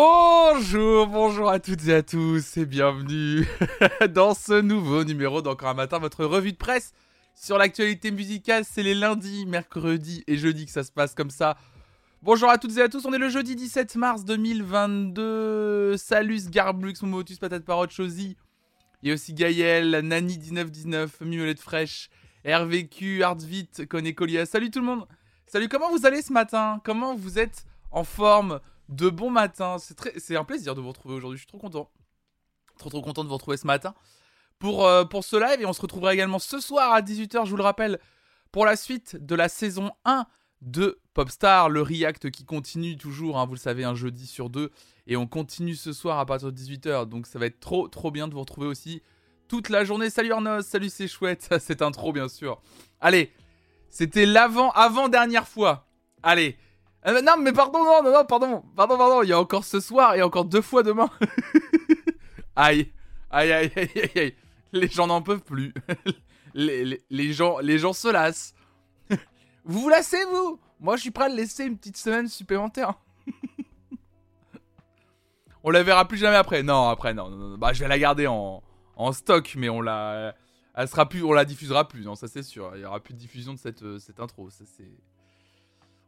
Bonjour, bonjour à toutes et à tous et bienvenue dans ce nouveau numéro d'Encore un matin, votre revue de presse sur l'actualité musicale. C'est les lundis, mercredis et jeudis que ça se passe comme ça. Bonjour à toutes et à tous, on est le jeudi 17 mars 2022. Salut Garblux, Momotus, Patate Parotte, Chosy. Il y a aussi Gaël, Nani1919, Mimolette Fraîche, RVQ, Artvit, Colia. Salut tout le monde Salut, comment vous allez ce matin? Comment vous êtes en forme? De bon matin C'est très... c'est un plaisir de vous retrouver aujourd'hui, je suis trop content. Trop trop content de vous retrouver ce matin pour, euh, pour ce live et on se retrouvera également ce soir à 18h, je vous le rappelle, pour la suite de la saison 1 de Popstar, le react qui continue toujours, hein, vous le savez, un jeudi sur deux. Et on continue ce soir à partir de 18h, donc ça va être trop trop bien de vous retrouver aussi toute la journée. Salut Arnos, salut c'est chouette, c'est intro bien sûr. Allez, c'était l'avant, avant-dernière fois. Allez. Euh, non mais pardon, non, non, non, pardon, pardon, pardon, il y a encore ce soir et encore deux fois demain. aïe, aïe, aïe, aïe, aïe, Les gens n'en peuvent plus. les, gens, les gens se lassent. vous vous lassez, vous? Moi, je suis prêt à laisser une petite semaine supplémentaire. on la verra plus jamais après. Non, après, non, non, non. Bah, je vais la garder en, en stock, mais on la, elle sera plus, on la diffusera plus. Non, ça c'est sûr. Il y aura plus de diffusion de cette, euh, cette intro. Ça c'est.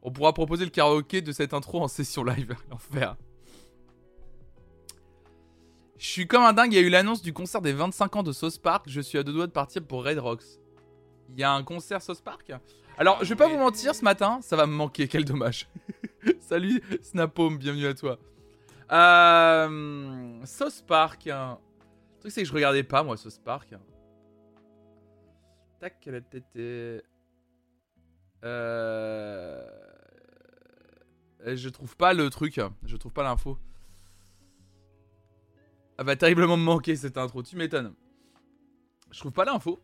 On pourra proposer le karaoké de cette intro en session live. L'enfer. Je suis comme un dingue. Il y a eu l'annonce du concert des 25 ans de Sauce Park. Je suis à deux doigts de partir pour Red Rocks. Il y a un concert Sauce Park? Alors, je vais pas vous mentir, ce matin, ça va me manquer. Quel dommage. Salut Snapome, bienvenue à toi. Euh, Sauce Park. Hein. Le truc, c'est que je regardais pas, moi, Sauce Park. Tac, la tête. Euh... Je trouve pas le truc. Je trouve pas l'info. Ah va terriblement me manquer cette intro, tu m'étonnes. Je trouve pas l'info.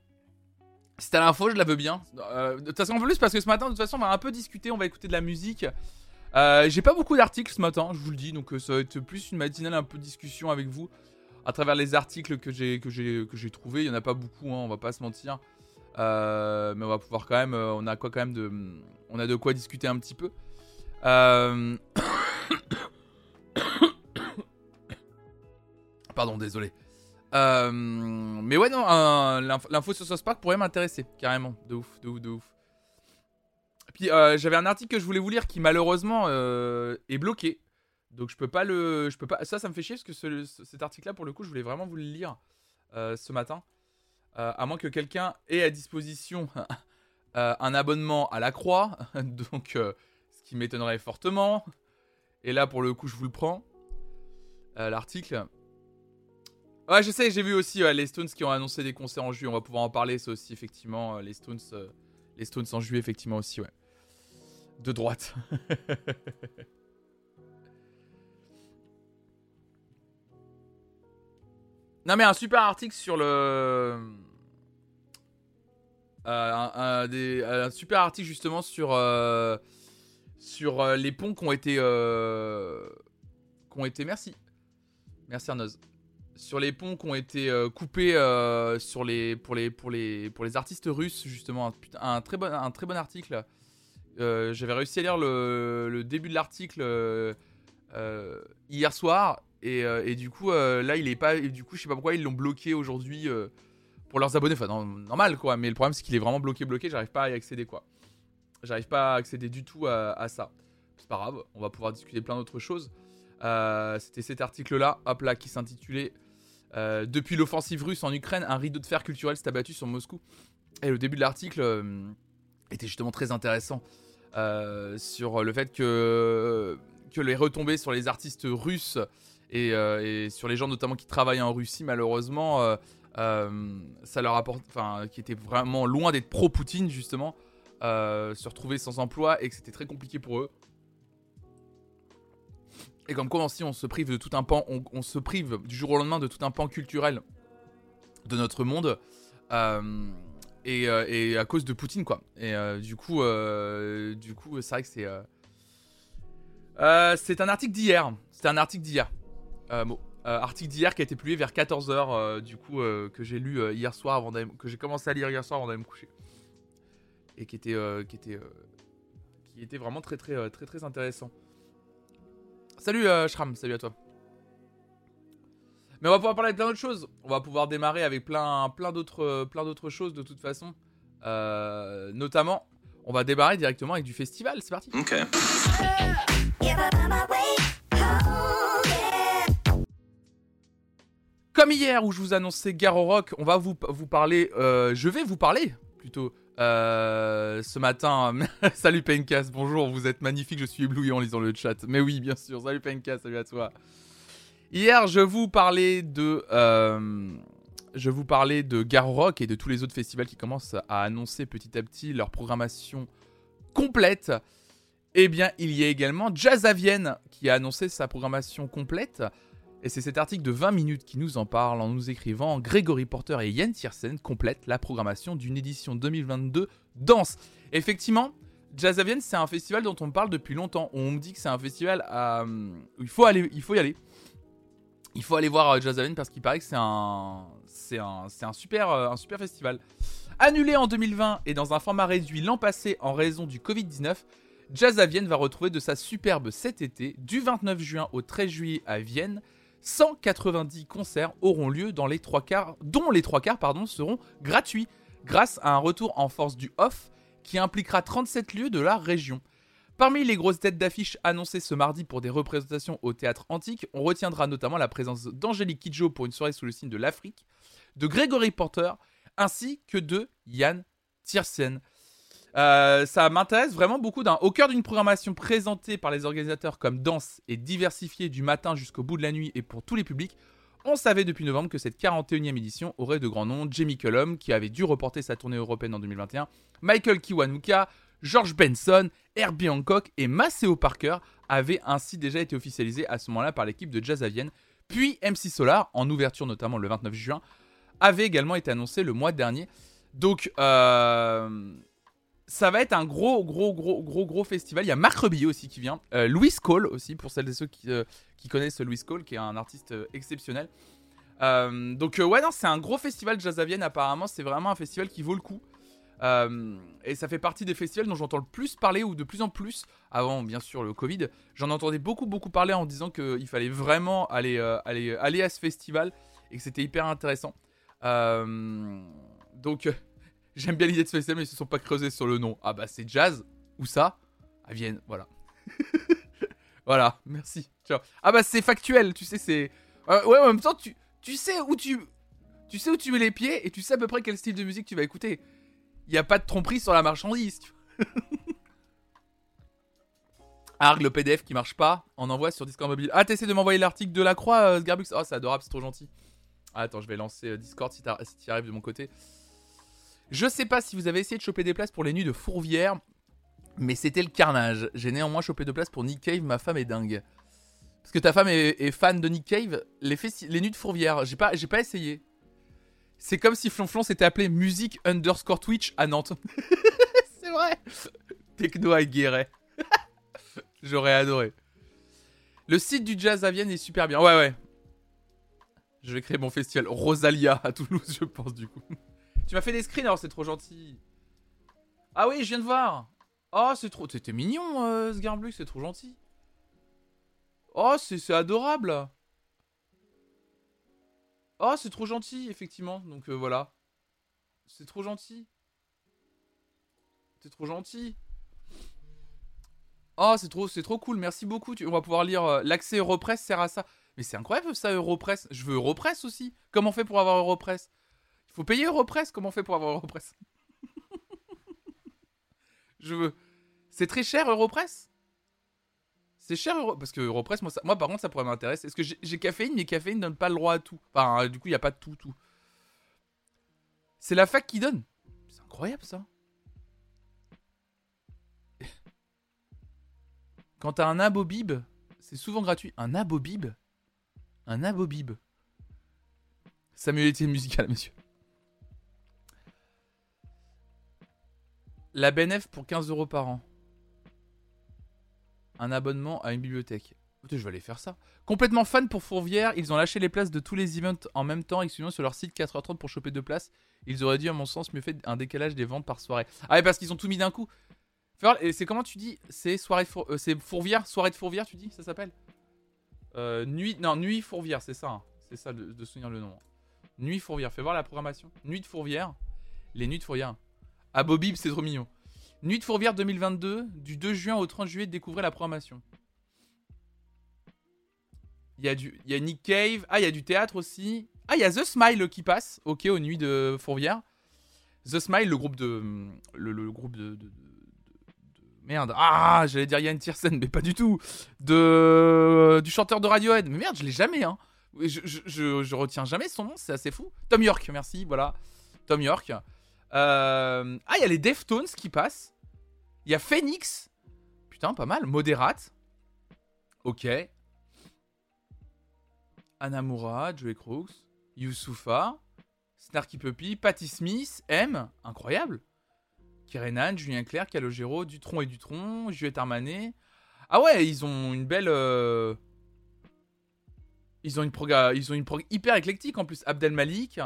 Si t'as l'info, je la veux bien. Euh, de toute façon, en plus, parce que ce matin, de toute façon, on va un peu discuter, on va écouter de la musique. Euh, j'ai pas beaucoup d'articles ce matin, je vous le dis, donc euh, ça va être plus une matinale un peu de discussion avec vous à travers les articles que j'ai que trouvé. Il y en a pas beaucoup, hein, on va pas se mentir, mais on va pouvoir quand même, on a quoi quand même de, on a de quoi discuter un petit peu. Pardon, désolé. mais ouais, non, l'info sur South Park pourrait m'intéresser, carrément. De ouf, de ouf, de ouf. Puis euh, j'avais un article que je voulais vous lire qui malheureusement euh, est bloqué. Donc je peux pas le, je peux pas. Ça, ça me fait chier parce que cet article-là, pour le coup, je voulais vraiment vous le lire euh, ce matin, à moins que quelqu'un ait à disposition un abonnement à la Croix, donc ce qui m'étonnerait fortement. Et là, pour le coup, je vous le prends. L'article. Ouais, je sais, j'ai vu aussi les Stones qui ont annoncé des concerts en juillet. On va pouvoir en parler, ça aussi, effectivement. les Stones, les Stones en juillet, effectivement aussi, ouais de droite. non mais un super article sur le... Euh, un, super article justement sur, euh, sur euh, les ponts qui ont été... qui ont été... Merci. Merci Arnoz. Sur les ponts qui ont été coupés sur les, pour, les, pour, les, pour les artistes russes justement. Un, très, bon, un très bon article euh, j'avais réussi à lire le, début de l'article euh, euh, hier soir et, du coup là il est pas et du coup je sais pas pourquoi ils l'ont bloqué aujourd'hui pour leurs abonnés. Enfin normal quoi, mais le problème c'est qu'il est vraiment bloqué bloqué. J'arrive pas à y accéder quoi. J'arrive pas à accéder du tout à, ça. C'est pas grave, on va pouvoir discuter plein d'autres choses. C'était cet article-là, hop là, qui s'intitulait Depuis l'offensive russe en Ukraine, un rideau de fer culturel s'est abattu sur Moscou. Et le début de l'article était justement très intéressant. Euh, sur le fait que, que les retombées sur les artistes russes et, euh, sur les gens notamment qui travaillent en Russie, malheureusement, euh, ça leur apporte, enfin, qui étaient vraiment loin d'être pro-Poutine justement, se retrouver sans emploi et que c'était très compliqué pour eux. Et comme quoi aussi on se prive de tout un pan, on, se prive du jour au lendemain de tout un pan culturel de notre monde. Euh, et, à cause de Poutine quoi. Et euh, du coup, euh, du c'est vrai que c'est c'est un article d'hier. C'est un article d'hier. article d'hier qui a été publié vers 14h du coup que j'ai lu hier soir avant que j'ai commencé à lire hier soir avant d'aller me coucher. Et qui était qui était qui était vraiment très très très très intéressant. Salut euh, Shram, salut à toi. Mais on va pouvoir parler de plein d'autres choses. On va pouvoir démarrer avec plein, plein d'autres, plein d'autres choses de toute façon. Euh, notamment, on va démarrer directement avec du festival. C'est parti. Ok. Comme hier où je vous annonçais Garo Rock, on va vous, vous parler. euh, je vais vous parler plutôt euh, ce matin. salut Pencas, bonjour, vous êtes magnifique, je suis ébloui en lisant le chat. Mais oui, bien sûr, salut Pencas, salut à toi. Hier, je vous parlais de. euh, je vous parlais de Garo et de tous les autres festivals qui commencent à annoncer petit à petit leur programmation complète. Eh bien, il y a également Jazz à Vienne qui a annoncé sa programmation complète. Et c'est cet article de 20 minutes qui nous en parle en nous écrivant Grégory Porter et Yann Tiersen complètent la programmation d'une édition 2022 Danse. Effectivement, Jazz Vienne, c'est un festival dont on parle depuis longtemps. On me dit que c'est un festival à- où il faut, aller, il faut y aller. Il faut aller voir euh, Jazz Vienne parce qu'il paraît que c'est un, c'est un, un, super, euh, un super festival. Annulé en 2020 et dans un format réduit l'an passé en raison du Covid-19, Jazz à Vienne va retrouver de sa superbe cet été, du 29 juin au 13 juillet à Vienne. 190 concerts auront lieu dans les trois quarts, dont les trois quarts pardon, seront gratuits, grâce à un retour en force du off qui impliquera 37 lieux de la région. Parmi les grosses têtes d'affiche annoncées ce mardi pour des représentations au théâtre antique, on retiendra notamment la présence d'Angélique Kidjo pour une soirée sous le signe de l'Afrique, de Gregory Porter, ainsi que de Yann Tiersen. Euh, ça m'intéresse vraiment beaucoup. Au cœur d'une programmation présentée par les organisateurs comme danse et diversifiée du matin jusqu'au bout de la nuit et pour tous les publics, on savait depuis novembre que cette 41e édition aurait de grands noms. Jamie Cullum, qui avait dû reporter sa tournée européenne en 2021, Michael Kiwanuka, George Benson, Herbie Hancock et Maceo Parker avaient ainsi déjà été officialisés à ce moment-là par l'équipe de Jazz à Vienne. Puis MC Solar, en ouverture notamment le 29 juin, avait également été annoncé le mois dernier. Donc, euh, ça va être un gros, gros, gros, gros, gros festival. Il y a Marc Rebillet aussi qui vient. Euh, Louis Cole aussi, pour celles et ceux qui, euh, connaissent Louis Cole, qui est un artiste euh, exceptionnel. Donc, ouais, non, c'est un gros festival Jazz à Vienne. Apparemment, c'est vraiment un festival qui vaut le coup. Et ça fait partie des festivals dont j'entends le plus parler, ou de plus en plus, avant bien sûr le Covid, j'en entendais beaucoup, beaucoup parler en disant qu'il fallait vraiment aller, aller, aller à ce festival et que c'était hyper intéressant. Donc, J'aime bien l'idée de ce festival, mais ils se sont pas creusés sur le nom. Ah bah c'est jazz, ou ça À Vienne, voilà. voilà, merci. Ciao. Ah bah c'est factuel, tu sais, c'est... Euh, ouais, en même temps, tu, tu sais où tu... Tu sais où tu mets les pieds et tu sais à peu près quel style de musique tu vas écouter. Il n'y a pas de tromperie sur la marchandise. Tu vois. Arg, le PDF qui marche pas, on envoie sur Discord mobile. Ah, t'essaies de m'envoyer l'article de la croix, euh, Sgarbux Oh, c'est adorable, c'est trop gentil. Ah, attends, je vais lancer euh, Discord si t'as- si t'y arrives de mon côté. Je sais pas si vous avez essayé de choper des places pour les nuits de Fourvière, mais c'était le carnage. J'ai néanmoins chopé deux places pour Nick Cave, ma femme est dingue. Parce que ta femme est, est fan de Nick Cave, les, les nuits de Fourvière, j'ai pas, pas essayé. C'est comme si Flonflon s'était appelé Musique underscore Twitch à Nantes. C'est vrai Techno à Guéret. J'aurais adoré. Le site du jazz à Vienne est super bien. Ouais, ouais. Je vais créer mon festival Rosalia à Toulouse, je pense, du coup. Tu m'as fait des screens, alors c'est trop gentil. Ah oui, je viens de voir. Oh, c'est trop. T'étais mignon, euh, Sgarblux, c'est trop gentil. Oh, c'est adorable. Oh, c'est trop gentil, effectivement. Donc euh, voilà. C'est trop gentil. C'est trop gentil. Oh, c'est trop, trop cool. Merci beaucoup. Tu- on va pouvoir lire. euh, L'accès Europress sert à ça. Mais c'est incroyable ça, Europress. Je veux Europress aussi. Comment on fait pour avoir Europress? Faut payer Europress. Comment on fait pour avoir Europress? Je veux. C'est très cher Europress? C'est cher Euro... Parce que Europress, moi, ça- par contre, ça pourrait m'intéresser. Est-ce que j'ai caféine, mais caféine donne pas le droit à tout. Enfin, euh, du coup, il n'y a pas tout, tout. C'est la fac qui donne. C'est incroyable ça. Quand t'as un abobib, c'est souvent gratuit. Un abobib Un abobib. Samuel musicale, monsieur. La BNF pour 15 euros par an. Un abonnement à une bibliothèque. Je vais aller faire ça. Complètement fan pour Fourvière, ils ont lâché les places de tous les events en même temps, exclusivement sur leur site 4h30 pour choper deux places. Ils auraient dû, à mon sens, mieux fait un décalage des ventes par soirée. Ah ouais, parce qu'ils ont tout mis d'un coup. Et c'est comment tu dis C'est soirée Four- euh, c'est Fourvière, soirée de Fourvière, tu dis Ça s'appelle? Euh, nuit, non, Nuit Fourvière, c'est ça. hein. C'est ça de, de souvenir le nom. Nuit Fourvière. Fais voir la programmation. Nuit de Fourvière. Les Nuits de Fourvière. Ah, Bobby, c'est trop mignon. Nuit de Fourvière 2022, du 2 juin au 30 juillet, découvrez la programmation. Il y, a Nick Cave. Ah, il y a du théâtre aussi. Ah, il y a The Smile qui passe. Ok, aux Nuits de Fourvière. The Smile, le groupe de. Le, groupe de. de- de- de- de- merde. Ah, j'allais dire Yann Tiersen, mais pas du tout. Du chanteur de Radiohead. Mais merde, je l'ai jamais, hein. Je retiens jamais son nom, c'est assez fou. Tom York, merci, voilà. Tom York. Euh, Ah, il y a les Deftones qui passent. Il y a Phoenix. Putain, pas mal. Moderate. Ok. Anamura, Joey Crooks, Youssoufa, Snarky Puppy, Patty Smith, M, incroyable. Kerenan, Julien Clerc, Calogero, Dutron et Dutron, Juliette Armanet. Ah ouais, ils ont une belle. euh, Ils ont une proga... ils ont une prog hyper éclectique en plus. Abdel Malik.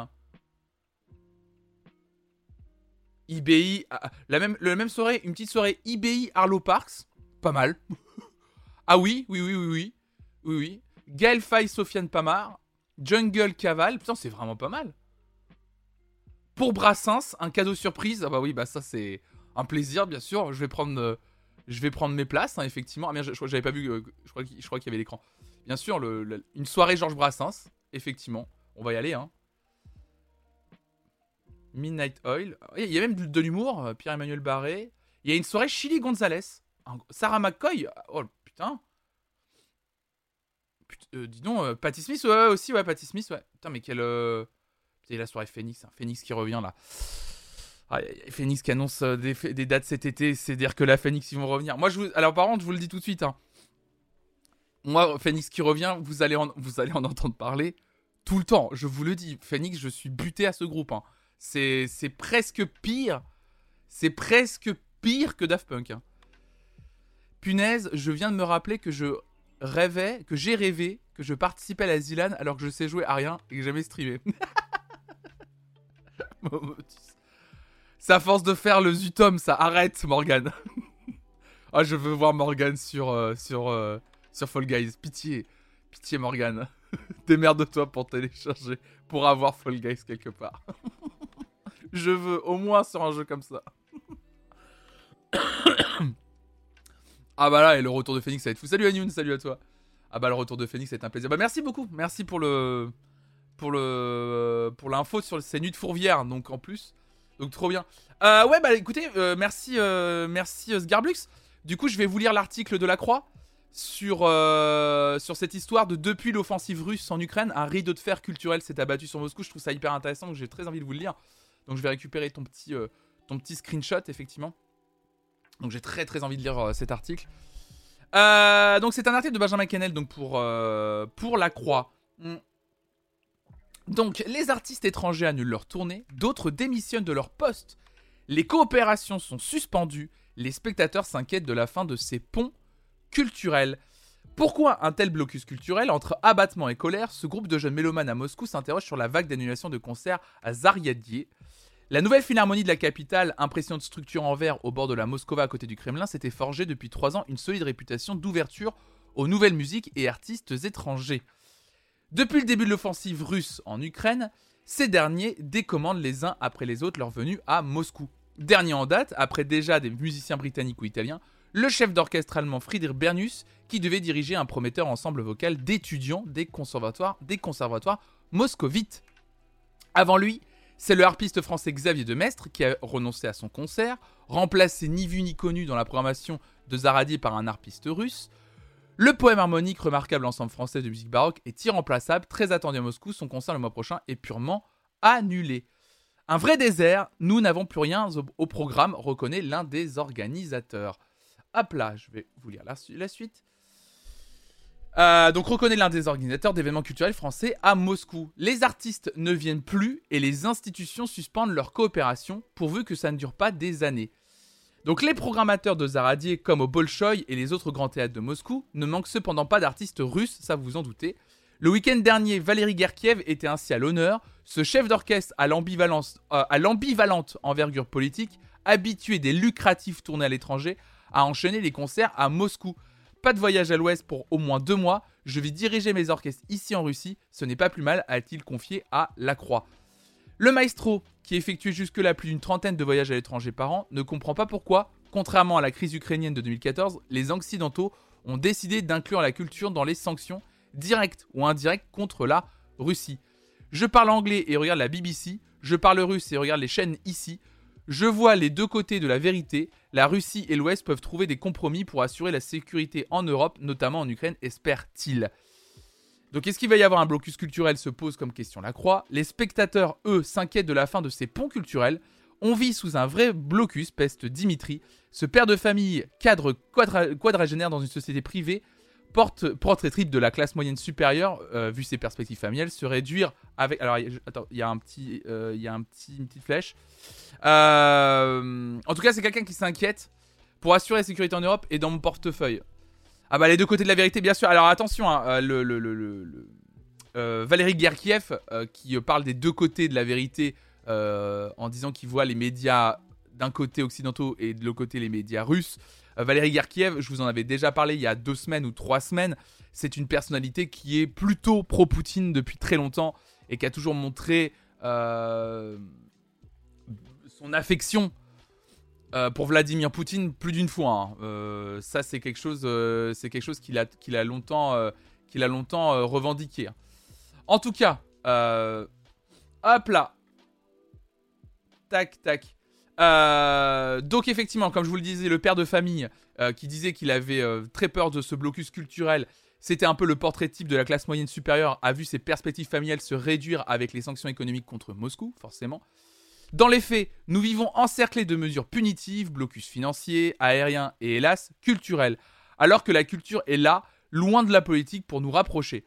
IBI, ah, ah, la même, la même soirée, une petite soirée IBI Arlo Parks, pas mal. ah oui, oui, oui, oui, oui, oui, oui. Gaël Sofiane Pamar, Jungle Caval, putain, c'est vraiment pas mal. Pour Brassens, un cadeau surprise, ah bah oui, bah ça c'est un plaisir, bien sûr. Je vais prendre, euh, je vais prendre mes places, hein, effectivement. Ah merde, je, j'avais pas vu, euh, je crois qu'il je crois qu'il y avait l'écran. Bien sûr, le- une soirée Georges Brassens, effectivement. On va y aller, hein. Midnight Oil. Il y a même de, l'humour, euh, Pierre-Emmanuel Barré. Il y a une soirée Chili Gonzalez. Sarah McCoy. Oh putain. Put- euh, dis donc, euh, Patty Smith, ouais, aussi, ouais, Patty Smith, ouais. Putain, mais quelle. euh, Putain, la soirée Phoenix, hein. Phoenix qui revient là. Ah, Phoenix qui annonce des dates cet été, c'est dire que la Phoenix ils vont revenir. Moi, je vous... alors par contre, je vous le dis tout de suite. hein. Moi, Phoenix qui revient, vous allez, en... vous allez en entendre parler tout le temps. Je vous le dis, Phoenix, je suis buté à ce groupe. hein. C'est presque pire. C'est presque pire que Daft Punk. hein. Punaise, je viens de me rappeler que je rêvais, que j'ai rêvé, que je participais à la Zilan alors que je sais jouer à rien et que jamais streamé. C'est à force de faire le Zutom, ça arrête, Morgan. ah, je veux voir Morgan sur, euh, sur, euh, sur Fall Guys. Pitié, pitié, Morgan. Démerde-toi pour télécharger, pour avoir Fall Guys quelque part. Je veux au moins sur un jeu comme ça. ah bah là, et le retour de Phoenix, ça va être fou. Salut Anyoun, salut à toi. Ah bah le retour de Phoenix, ça va être un plaisir. Bah merci beaucoup, merci pour le pour le pour l'info sur ces nuits de Fourvière, donc en plus, donc trop bien. Euh, ouais bah écoutez, euh, merci euh, merci euh, Sgarblux. Du coup, je vais vous lire l'article de la Croix sur sur cette histoire de depuis l'offensive russe en Ukraine, un rideau de fer culturel s'est abattu sur Moscou. Je trouve ça hyper intéressant, donc j'ai très envie de vous le lire. Donc je vais récupérer ton petit euh, ton petit screenshot effectivement. Donc j'ai très très envie de lire euh, cet article. Euh, donc c'est un article de Benjamin Kennel donc pour, La Croix. Mm. Donc les artistes étrangers annulent leur tournée, d'autres démissionnent de leur poste. Les coopérations sont suspendues, les spectateurs s'inquiètent de la fin de ces ponts culturels. Pourquoi un tel blocus culturel entre abattement et colère? Ce groupe de jeunes mélomanes à Moscou s'interroge sur la vague d'annulation de concerts à Zariadier. La nouvelle philharmonie de la capitale, impressionnante structure en verre au bord de la Moscova à côté du Kremlin, s'était forgée depuis trois ans une solide réputation d'ouverture aux nouvelles musiques et artistes étrangers. Depuis le début de l'offensive russe en Ukraine, ces derniers décommandent les uns après les autres leur venue à Moscou. Dernier en date, après déjà des musiciens britanniques ou italiens, le chef d'orchestre allemand Friedrich Bernius, qui devait diriger un prometteur ensemble vocal d'étudiants des conservatoires, des conservatoires moscovites. Avant lui, c'est le harpiste français Xavier Demestre qui a renoncé à son concert, remplacé ni vu ni connu dans la programmation de Zaradi par un harpiste russe. Le poème harmonique, remarquable ensemble français de musique baroque, est irremplaçable, très attendu à Moscou. Son concert le mois prochain est purement annulé. Un vrai désert, nous n'avons plus rien au, programme, reconnaît l'un des organisateurs. Hop là, je vais vous lire la suite. Euh, donc reconnaît l'un des organisateurs d'événements culturels français à Moscou. Les artistes ne viennent plus et les institutions suspendent leur coopération pourvu que ça ne dure pas des années. Donc les programmateurs de Zaradier comme au Bolchoï et les autres grands théâtres de Moscou ne manquent cependant pas d'artistes russes, ça vous en doutez. Le week-end dernier, Valérie Gerkiev était ainsi à l'honneur. Ce chef d'orchestre à euh, l'ambivalente envergure politique, habitué des lucratifs tournées à l'étranger, a enchaîné les concerts à Moscou. Pas de voyage à l'ouest pour au moins deux mois. Je vais diriger mes orchestres ici en Russie, ce n'est pas plus mal, a-t-il confié à La Croix. Le maestro, qui effectuait jusque-là plus d'une trentaine de voyages à l'étranger par an, ne comprend pas pourquoi, contrairement à la crise ukrainienne de 2014, les Occidentaux ont décidé d'inclure la culture dans les sanctions directes ou indirectes contre la Russie. Je parle anglais et regarde la BBC, je parle russe et regarde les chaînes ici. Je vois les deux côtés de la vérité. La Russie et l'Ouest peuvent trouver des compromis pour assurer la sécurité en Europe, notamment en Ukraine, espère-t-il. Donc est-ce qu'il va y avoir un blocus culturel se pose comme question la croix. Les spectateurs, eux, s'inquiètent de la fin de ces ponts culturels. On vit sous un vrai blocus, peste Dimitri. Ce père de famille, cadre quadragénaire dans une société privée, porte, portrait trip de la classe moyenne supérieure, euh, vu ses perspectives familiales, se réduire avec. Alors, attends, il y a un petit, euh, il y a un petit, une petite flèche. Euh, en tout cas, c'est quelqu'un qui s'inquiète pour assurer la sécurité en Europe et dans mon portefeuille. Ah bah les deux côtés de la vérité, bien sûr. Alors attention, hein, le, Valérie Gerkiev qui parle des deux côtés de la vérité en disant qu'il voit les médias d'un côté occidentaux et de l'autre côté les médias russes. Euh, Valérie Gerkiev, je vous en avais déjà parlé il y a deux semaines ou trois semaines. C'est une personnalité qui est plutôt pro-Poutine depuis très longtemps et qui a toujours montré euh, son affection euh, pour Vladimir Poutine plus d'une fois. Hein. ça, c'est quelque chose, c'est quelque chose qu'il a, longtemps, qu'il a longtemps revendiqué. En tout cas, hop là, tac tac. Euh, donc effectivement, comme je vous le disais, le père de famille euh, qui disait qu'il avait euh, très peur de ce blocus culturel, c'était un peu le portrait type de la classe moyenne supérieure, a vu ses perspectives familiales se réduire avec les sanctions économiques contre Moscou, forcément. Dans les faits, nous vivons encerclés de mesures punitives, blocus financier, aérien et hélas culturel, alors que la culture est là, loin de la politique, pour nous rapprocher.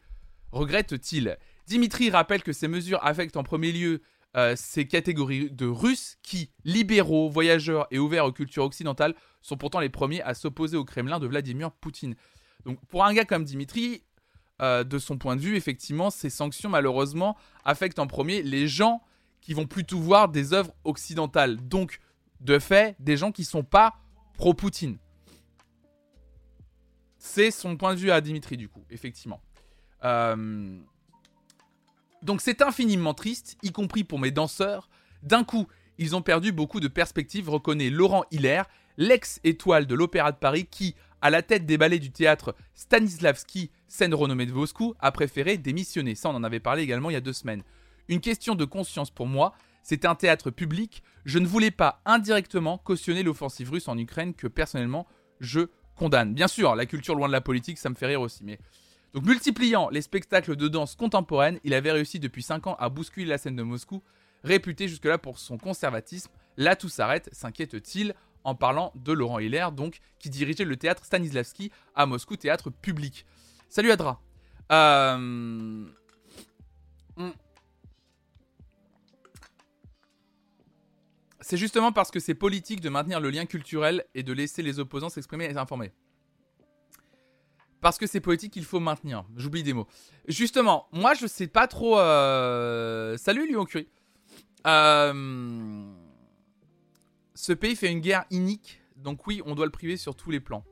Regrette-t-il? Dimitri rappelle que ces mesures affectent en premier lieu euh, ces catégories de Russes qui, libéraux, voyageurs et ouverts aux cultures occidentales, sont pourtant les premiers à s'opposer au Kremlin de Vladimir Poutine. Donc pour un gars comme Dimitri, euh, de son point de vue, effectivement, ces sanctions malheureusement affectent en premier les gens qui vont plutôt voir des œuvres occidentales. Donc, de fait, des gens qui ne sont pas pro-Poutine. C'est son point de vue à Dimitri, du coup, effectivement. Euh, donc c'est infiniment triste, y compris pour mes danseurs. D'un coup, ils ont perdu beaucoup de perspectives, reconnaît Laurent Hiller, l'ex-étoile de l'Opéra de Paris qui, à la tête des ballets du théâtre Stanislavski, scène renommée de Moscou, a préféré démissionner. Ça, on en avait parlé également il y a deux semaines. Une question de conscience pour moi, c'est un théâtre public, je ne voulais pas indirectement cautionner l'offensive russe en Ukraine que personnellement je condamne. Bien sûr, la culture loin de la politique, ça me fait rire aussi, mais donc multipliant les spectacles de danse contemporaine, il avait réussi depuis 5 ans à bousculer la scène de Moscou, réputé jusque-là pour son conservatisme. Là tout s'arrête, s'inquiète-t-il en parlant de Laurent Hiller, donc qui dirigeait le théâtre Stanislavski à Moscou, théâtre public. Salut Adra. Euh, hmm. C'est justement parce que c'est politique de maintenir le lien culturel et de laisser les opposants s'exprimer et s'informer. Parce que c'est politique qu'il faut maintenir. J'oublie des mots. Justement, moi je sais pas trop. Euh, salut Lyon Curie. Euh, ce pays fait une guerre inique, donc oui, on doit le priver sur tous les plans.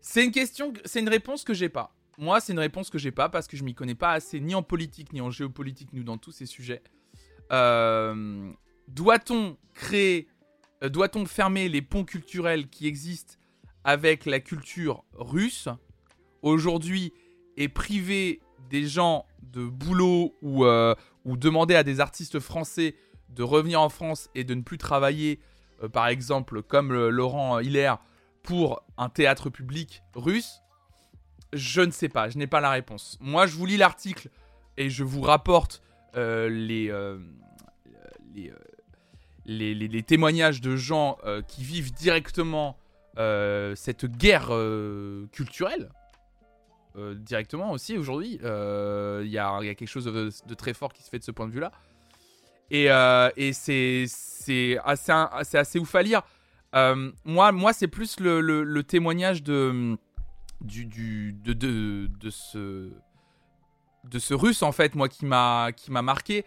C'est une question, c'est une réponse que j'ai pas. Moi, c'est une réponse que j'ai pas parce que je m'y connais pas assez ni en politique ni en géopolitique, ni dans tous ces sujets. Euh, doit-on créer, doit-on fermer les ponts culturels qui existent avec la culture russe aujourd'hui est privé des gens de boulot ou, euh, ou demander à des artistes français de revenir en France et de ne plus travailler, euh, par exemple, comme Laurent Hiller, pour un théâtre public russe Je ne sais pas, je n'ai pas la réponse. Moi, je vous lis l'article et je vous rapporte euh, les, les, témoignages de gens qui vivent directement cette guerre culturelle euh, directement aussi aujourd'hui. Euh, il y, a, quelque chose de, très fort qui se fait de ce point de vue-là. Et, euh, c'est assez, ouf à lire. moi, c'est plus le, témoignage de ce russe, en fait, moi, qui m'a marqué.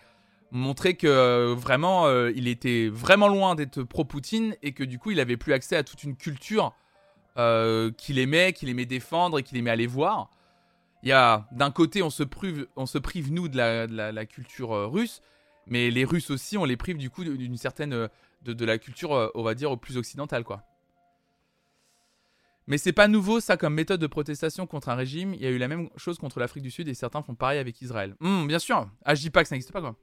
Montrer que vraiment, il était vraiment loin d'être pro-Poutine et que du coup, il avait plus accès à toute une culture qu'il aimait, qu'il aimait défendre et qu'il aimait aller voir. il y a d'un côté, on se prive, on se prive nous de la, culture euh, russe, mais les Russes aussi, on les prive du coup d'une certaine euh, de, la culture, euh, on va dire, plus occidentale, quoi. Mais c'est pas nouveau ça comme méthode de protestation contre un régime. Il y a eu la même chose contre l'Afrique du Sud et certains font pareil avec Israël. Hum, bien sûr. Ah, je dis pas que ça n'existe pas quoi.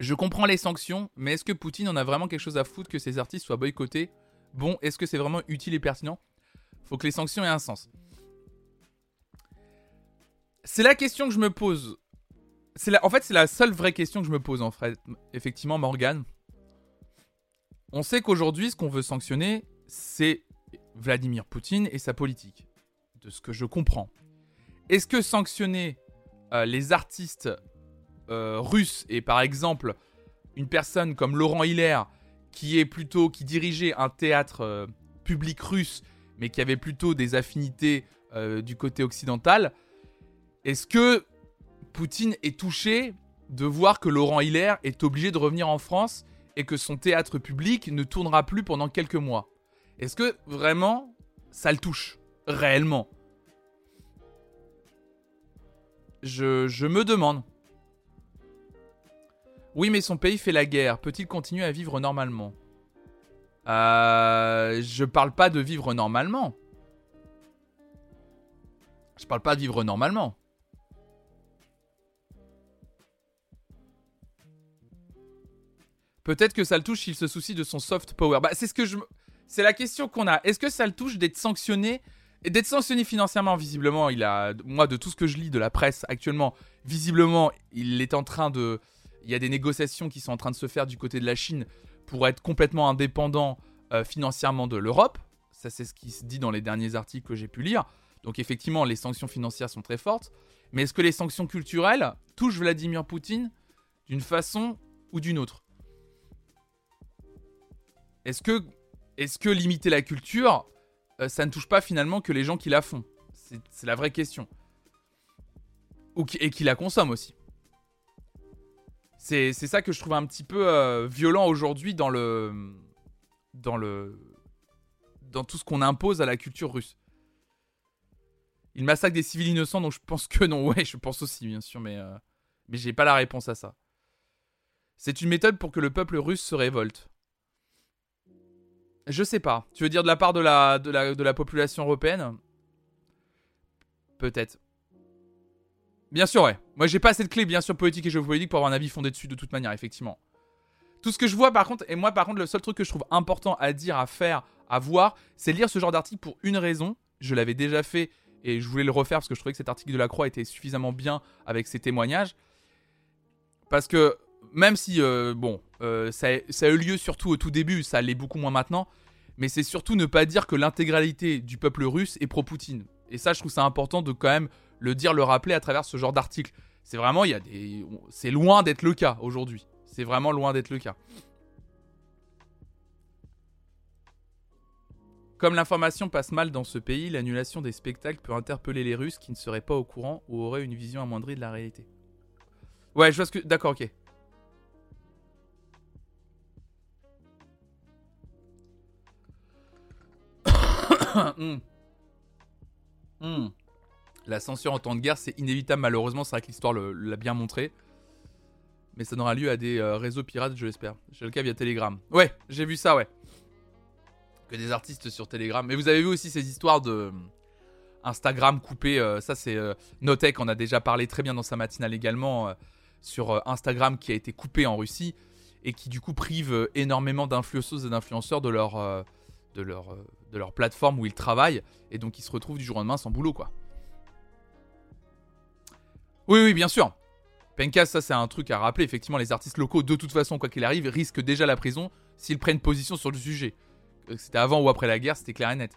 Je comprends les sanctions, mais est-ce que Poutine en a vraiment quelque chose à foutre que ses artistes soient boycottés Bon, est-ce que c'est vraiment utile et pertinent? Faut que les sanctions aient un sens. C'est la question que je me pose. En fait, c'est la seule vraie question que je me pose, en fait. Effectivement, Morgan. On sait qu'aujourd'hui, ce qu'on veut sanctionner, c'est Vladimir Poutine et sa politique. De ce que je comprends. Est-ce que sanctionner euh, les artistes euh, russes et par exemple une personne comme Laurent Hiller qui dirigeait un théâtre euh, public russe mais qui avait plutôt des affinités du côté occidental, est-ce que Poutine est touché de voir que Laurent Hiller est obligé de revenir en France et que son théâtre public ne tournera plus pendant quelques mois? Est-ce que vraiment ça le touche? Réellement. Je me demande. Oui, mais son pays fait la guerre. Peut-il continuer à vivre normalement? Euh, Je parle pas de vivre normalement. Je parle pas de vivre normalement. Peut-être que ça le touche s'il se soucie de son soft power. Bah, c'est ce que je. C'est la question qu'on a. Est-ce que ça le touche d'être sanctionné? D'être sanctionné financièrement Visiblement, il a. Moi, de tout ce que je lis de la presse actuellement, visiblement, il est en train de. Il y a des négociations qui sont en train de se faire du côté de la Chine pour être complètement indépendant euh, financièrement de l'Europe. Ça, c'est ce qui se dit dans les derniers articles que j'ai pu lire. Donc, effectivement, les sanctions financières sont très fortes. Mais est-ce que les sanctions culturelles touchent Vladimir Poutine d'une façon ou d'une autre? Est-ce que, limiter la culture, euh, ça ne touche pas finalement que les gens qui la font? C'est la vraie question. Et qui la consomment aussi. C'est ça que je trouve un petit peu euh, violent aujourd'hui dans le. Dans le. Dans tout ce qu'on impose à la culture russe. Il massacre des civils innocents, donc je pense que non. Ouais, je pense aussi, bien sûr, mais. Euh, mais j'ai pas la réponse à ça. C'est une méthode pour que le peuple russe se révolte. Je sais pas. Tu veux dire de la part de la, de la, de la population européenne? Peut-être. Bien sûr, ouais. Moi, j'ai pas assez de clés, bien sûr, politique et géopolitique pour avoir un avis fondé dessus de toute manière, effectivement. Tout ce que je vois, par contre, et moi, par contre, le seul truc que je trouve important à dire, à faire, à voir, c'est lire ce genre d'article pour une raison. Je l'avais déjà fait et je voulais le refaire parce que je trouvais que cet article de la Croix était suffisamment bien avec ses témoignages. Parce que même si, euh, bon, euh, ça, a eu lieu surtout au tout début, ça l'est beaucoup moins maintenant, mais c'est surtout ne pas dire que l'intégralité du peuple russe est pro-Poutine. Et ça, je trouve ça important de quand même le dire, le rappeler à travers ce genre d'article. C'est vraiment, il y a des, c'est loin d'être le cas aujourd'hui. C'est vraiment loin d'être le cas. Comme l'information passe mal dans ce pays, l'annulation des spectacles peut interpeller les Russes qui ne seraient pas au courant ou auraient une vision amoindrie de la réalité. Ouais, je vois ce que. D'accord, ok. Hmm. Hmm. La censure en temps de guerre, c'est inévitable, malheureusement, c'est vrai que l'histoire l'a bien montré. Mais ça n'aura lieu à des euh, réseaux pirates, je l'espère. J'ai le cas via Telegram. Ouais, j'ai vu ça, ouais. Que des artistes sur Telegram. Mais vous avez vu aussi ces histoires de euh, Instagram coupé. Euh, ça, c'est Notek, on a déjà parlé très bien dans sa matinale également. sur Instagram qui a été coupé en Russie. Et qui, du coup, prive énormément d'influenceuses et d'influenceurs de leur de leur, euh, de leur plateforme où ils travaillent, et donc ils se retrouvent du jour au lendemain sans boulot, quoi. Oui, oui, bien sûr. Penkas, ça c'est un truc à rappeler. Effectivement, les artistes locaux, de toute façon, quoi qu'il arrive, risquent déjà la prison s'ils prennent position sur le sujet. C'était avant ou après la guerre, c'était clair et net.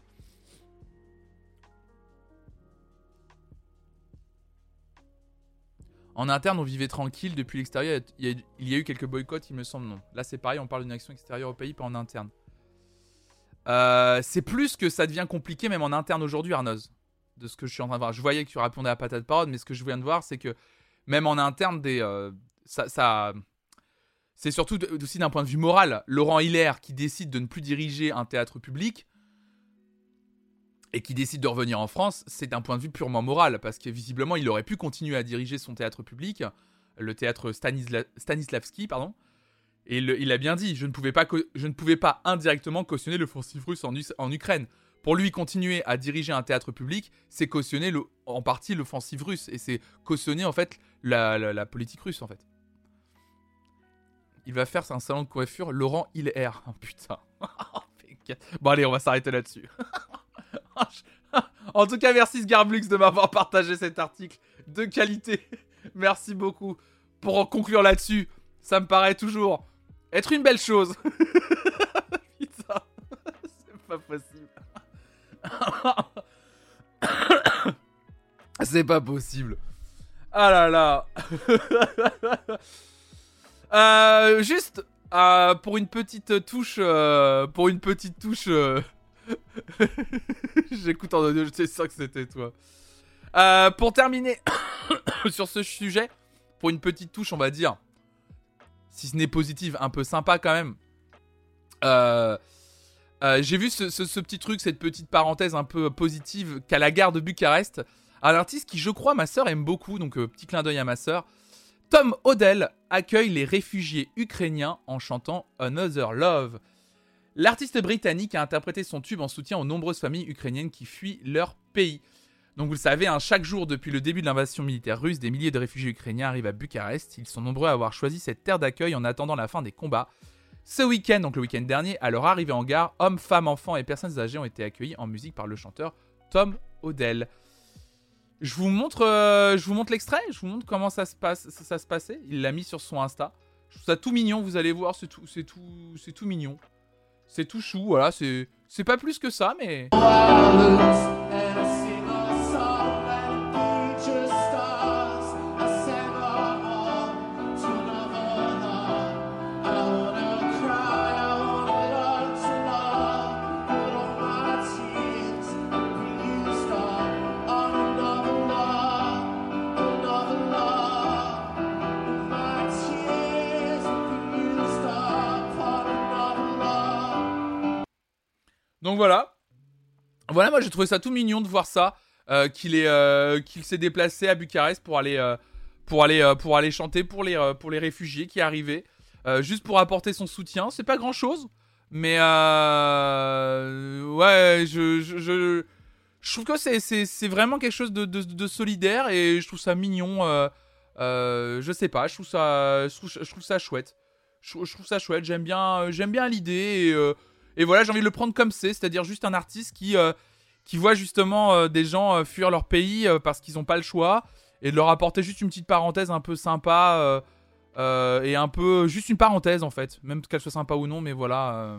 En interne, on vivait tranquille. Depuis l'extérieur, il, y a eu quelques boycotts, il me semble, non. Là, c'est pareil, on parle d'une action extérieure au pays, pas en interne. Euh, c'est plus que ça devient compliqué même en interne aujourd'hui, Arnoz. De ce que je suis en train de voir. Je voyais que tu répondais à patate parole, mais ce que je viens de voir, c'est que même en interne, euh, ça, c'est surtout aussi d'un point de vue moral. Laurent Hiller qui décide de ne plus diriger un théâtre public, et qui décide de revenir en France, c'est d'un point de vue purement moral, parce que visiblement, il aurait pu continuer à diriger son théâtre public, le théâtre Stanislavski, pardon. Et il a bien dit, je ne, pouvais pas je ne pouvais pas indirectement cautionner l'offensive russe en, en, Ukraine. Pour lui, continuer à diriger un théâtre public, c'est cautionner en partie l'offensive russe, et c'est cautionner en fait la, politique russe en fait. Il va faire un salon de coiffure, Laurent Hiller. Oh, putain. bon allez, on va s'arrêter là-dessus. en tout cas, merci Sgarblux de m'avoir partagé cet article de qualité. Merci beaucoup. Pour en conclure là-dessus, ça me paraît toujours être une belle chose. Putain, c'est pas possible. c'est pas possible. Ah là là. Euh, juste euh, pour une petite touche, euh, pour une petite touche J'écoute en audio, sais ça que c'était toi. Pour terminer sur ce sujet, pour une petite touche, on va dire, si ce n'est positive, un peu sympa quand même. Euh, euh, j'ai vu ce, petit truc, cette petite parenthèse un peu positive qu'à la gare de Bucarest, un artiste qui, je crois, ma sœur aime beaucoup, donc petit clin d'œil à ma sœur. Tom Odell accueille les réfugiés ukrainiens en chantant Another Love. L'artiste britannique a interprété son tube en soutien aux nombreuses familles ukrainiennes qui fuient leur pays. Donc vous le savez, hein, chaque jour depuis le début de l'invasion militaire russe, des milliers de réfugiés ukrainiens arrivent à Bucarest. Ils sont nombreux à avoir choisi cette terre d'accueil en attendant la fin des combats. Ce week-end, donc le week-end dernier, à leur arrivée en gare, hommes, femmes, enfants et personnes âgées ont été accueillis en musique par le chanteur Tom Odell. Je vous montre, euh, je vous montre l'extrait, je vous montre comment ça se passe, ça, se passait. Il l'a mis sur son Insta. Je trouve ça tout mignon, vous allez voir, c'est tout, c'est tout, c'est tout mignon. C'est tout chou, voilà, c'est pas plus que ça, mais... Donc voilà. Voilà, moi j'ai trouvé ça tout mignon de voir ça. Euh, qu'il est euh, qu'il s'est déplacé à Bucarest pour aller euh, pour aller pour aller chanter pour les pour les réfugiés qui arrivaient juste pour apporter son soutien c'est pas grand chose mais ouais je, je, je, trouve que c'est, vraiment quelque chose de, de, solidaire et je trouve ça mignon je sais pas je trouve ça je trouve, ça chouette je, trouve ça chouette j'aime bien j'aime bien l'idée et et voilà, j'ai envie de le prendre comme c'est, c'est-à-dire juste un artiste qui, euh, qui voit justement euh, des gens euh, fuir leur pays parce qu'ils n'ont pas le choix et de leur apporter juste une petite parenthèse un peu sympa et un peu juste une parenthèse en fait, même qu'elle soit sympa ou non, mais voilà.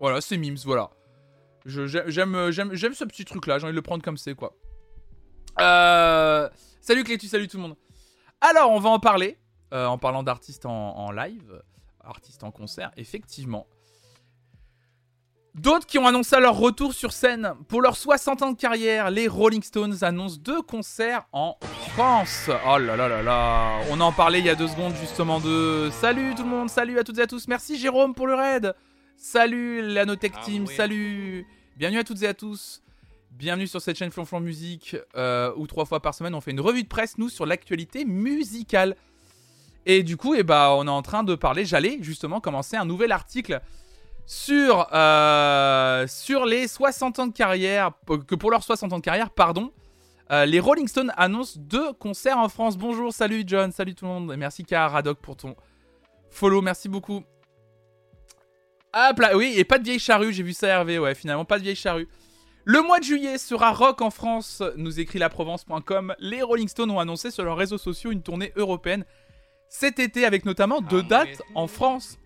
Voilà, c'est Mims, voilà. J'aime ce petit truc là, j'ai envie de le prendre comme c'est quoi. Salut Clétus, salut tout le monde. Alors, on va en parler. en parlant d'artistes en, en, live, artistes en concert, effectivement. D'autres qui ont annoncé leur retour sur scène. Pour leurs 60 ans de carrière, les Rolling Stones annoncent deux concerts en France. Oh là là là là. On en parlait il y a deux secondes justement de... Salut tout le monde, salut à toutes et à tous. Merci Jérôme pour le raid. Salut l'Anotech ah Team, salut. Bienvenue à toutes et à tous. Bienvenue sur cette chaîne Flonflon Musique euh, où trois fois par semaine on fait une revue de presse, nous, sur l'actualité musicale. Et du coup, eh ben, on est en train de parler, j'allais justement commencer un nouvel article sur, euh, sur les 60 ans de carrière, que pour leurs 60 ans de carrière, pardon, euh, les Rolling Stones annoncent deux concerts en France. Bonjour, salut John, salut tout le monde. merci K Radok pour ton follow, merci beaucoup. Hop là, oui, et pas de vieille charrue, j'ai vu ça Hervé, ouais, finalement, pas de vieille charrue. Le mois de juillet sera rock en France, nous écrit la Provence.com. Les Rolling Stones ont annoncé sur leurs réseaux sociaux une tournée européenne cet été avec notamment deux ah, dates en France.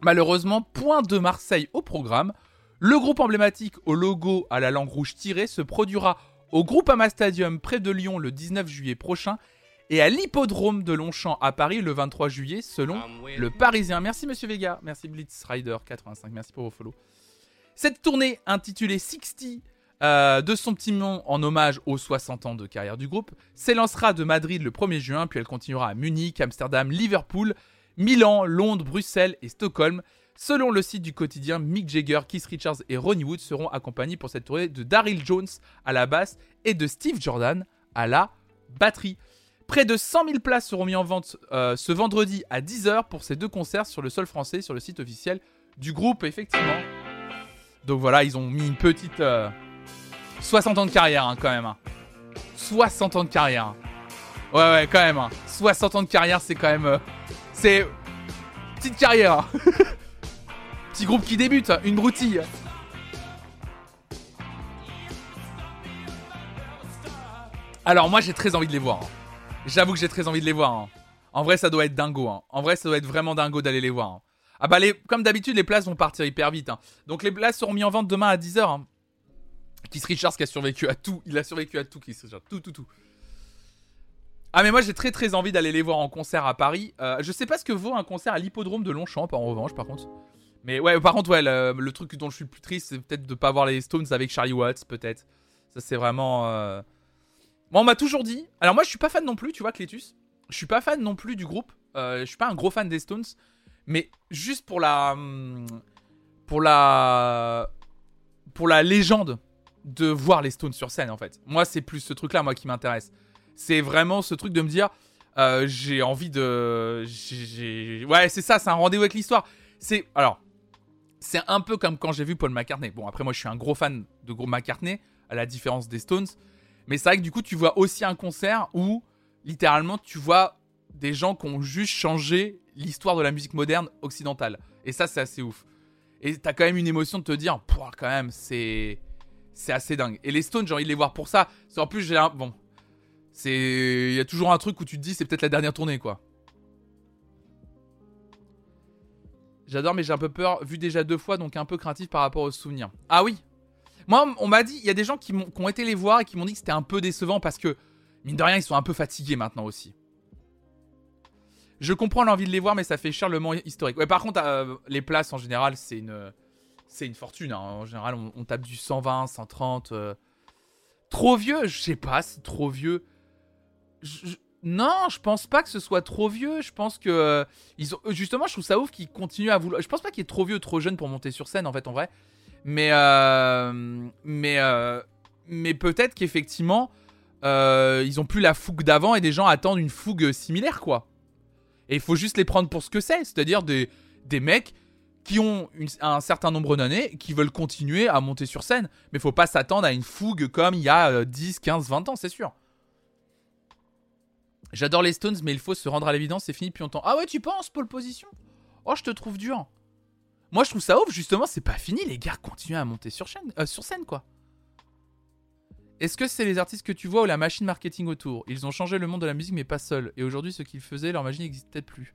Malheureusement, point de Marseille au programme. Le groupe emblématique au logo à la langue rouge tirée se produira au Groupama Stadium près de Lyon le 19 juillet prochain et à l'hippodrome de Longchamp à Paris le 23 juillet selon le Parisien. Merci Monsieur Vega, merci Blitz Rider 85, merci pour vos follow. Cette tournée intitulée 60 euh, de son petit nom en hommage aux 60 ans de carrière du groupe s'élancera de Madrid le 1er juin puis elle continuera à Munich, Amsterdam, Liverpool Milan, Londres, Bruxelles et Stockholm. Selon le site du quotidien, Mick Jagger, Keith Richards et Ronnie Wood seront accompagnés pour cette tournée de Daryl Jones à la basse et de Steve Jordan à la batterie. Près de 100 000 places seront mises en vente euh, ce vendredi à 10h pour ces deux concerts sur le sol français, sur le site officiel du groupe, effectivement. Donc voilà, ils ont mis une petite... 60 euh, ans de carrière, hein, quand même. 60 hein. ans de carrière. Hein. Ouais, ouais, quand même. 60 ans de carrière, c'est quand même... Euh, c'est... Petite carrière. Petit groupe qui débute, une broutille. Alors moi j'ai très envie de les voir. J'avoue que j'ai très envie de les voir. Hein. En vrai, ça doit être dingo. Hein. En vrai, ça doit être vraiment dingo d'aller les voir. Hein. Ah bah, les, comme d'habitude, les places vont partir hyper vite. Donc, les places seront mises en vente demain à 10h. Keith Richards qui a survécu à tout. Il a survécu à tout, Keith Richards. Tout, tout, tout. Ah, mais moi, j'ai très, très envie d'aller les voir en concert à Paris. Euh, je sais pas ce que vaut un concert à l'hippodrome de Longchamp, en revanche, par contre. Mais ouais, par contre, ouais, le, truc dont je suis le plus triste, c'est peut-être de pas voir les Stones avec Charlie Watts, peut-être. Ça, c'est vraiment. Euh, moi, on m'a toujours dit. Alors, moi, je suis pas fan non plus, tu vois, Clétus. Je suis pas fan non plus du groupe. Euh, je suis pas un gros fan des Stones. Mais juste pour la. Hum, pour la. Pour la légende de voir les Stones sur scène, en fait. Moi, c'est plus ce truc-là, moi, qui m'intéresse. C'est vraiment ce truc de me dire. Euh, j'ai envie de. Ouais, c'est ça, c'est un rendez-vous avec l'histoire. C'est. Alors. C'est un peu comme quand j'ai vu Paul McCartney. Bon, après, moi, je suis un gros fan de gros McCartney, à la différence des Stones. Mais c'est vrai que du coup, tu vois aussi un concert où littéralement tu vois des gens qui ont juste changé l'histoire de la musique moderne occidentale. Et ça, c'est assez ouf. Et t'as quand même une émotion de te dire, quand même, c'est. C'est assez dingue. Et les Stones, j'ai envie de les voir pour ça. En plus, j'ai un. Bon. C'est. Il y a toujours un truc où tu te dis, c'est peut-être la dernière tournée, quoi. J'adore, mais j'ai un peu peur, vu déjà deux fois, donc un peu craintif par rapport aux souvenirs. Ah oui, moi, on m'a dit, il y a des gens qui, ont été les voir et qui m'ont dit que c'était un peu décevant parce que, mine de rien, ils sont un peu fatigués maintenant aussi. Je comprends l'envie de les voir, mais ça fait cher le moment historique. Ouais, par contre, euh, les places en général, c'est une, c'est une fortune. Hein. En général, on, tape du 120, 130. Euh. Trop vieux, je sais pas, c'est trop vieux. Non, je pense pas que ce soit trop vieux. Je pense que euh, ils ont justement, je trouve ça ouf qu'ils continuent à vouloir. Je pense pas qu'il est trop vieux, trop jeune pour monter sur scène en fait, en vrai. Mais, euh, mais, euh, mais peut-être qu'effectivement, euh, ils ont plus la fougue d'avant et des gens attendent une fougue similaire, quoi. Et il faut juste les prendre pour ce que c'est, c'est-à-dire des, des mecs qui ont un certain nombre d'années qui veulent continuer à monter sur scène. Mais faut pas s'attendre à une fougue comme il y a 10, 15, 20 ans, c'est sûr. J'adore les Stones, mais il faut se rendre à l'évidence, c'est fini depuis longtemps. Ah ouais, tu penses, pole position? Oh, je te trouve dur. Moi, je trouve ça ouf, justement, c'est pas fini, les gars continuent à monter sur, euh, sur scène, quoi. Est-ce que c'est les artistes que tu vois ou la machine marketing autour? Ils ont changé le monde de la musique, mais pas seuls. Et aujourd'hui, ce qu'ils faisaient, leur magie n'existe peut-être plus.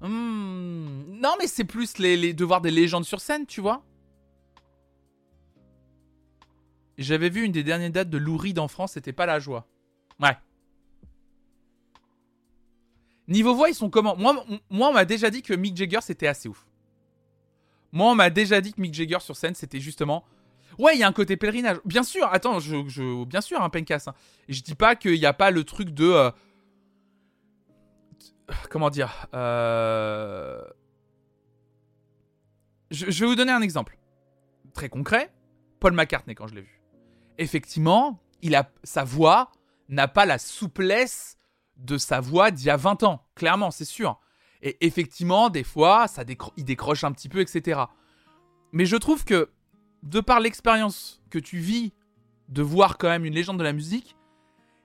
Hmm. Non, mais c'est plus les, de voir des légendes sur scène, tu vois. J'avais vu une des dernières dates de Lou Reed en France, c'était pas la joie. Ouais. Niveau voix, ils sont comment moi, on m'a déjà dit que Mick Jagger, c'était assez ouf. Moi, on m'a déjà dit que Mick Jagger sur scène, c'était justement. Ouais, il y a un côté pèlerinage. Bien sûr, attends, je, bien sûr, un hein, Pencas. Hein. Je dis pas qu'il n'y a pas le truc de. Euh, comment dire euh, je, vais vous donner un exemple très concret. Paul McCartney, quand je l'ai vu. Effectivement, il a sa voix n'a pas la souplesse de sa voix d'il y a 20 ans. Clairement, c'est sûr. Et effectivement, des fois, ça il décroche un petit peu, etc. Mais je trouve que, de par l'expérience que tu vis de voir quand même une légende de la musique,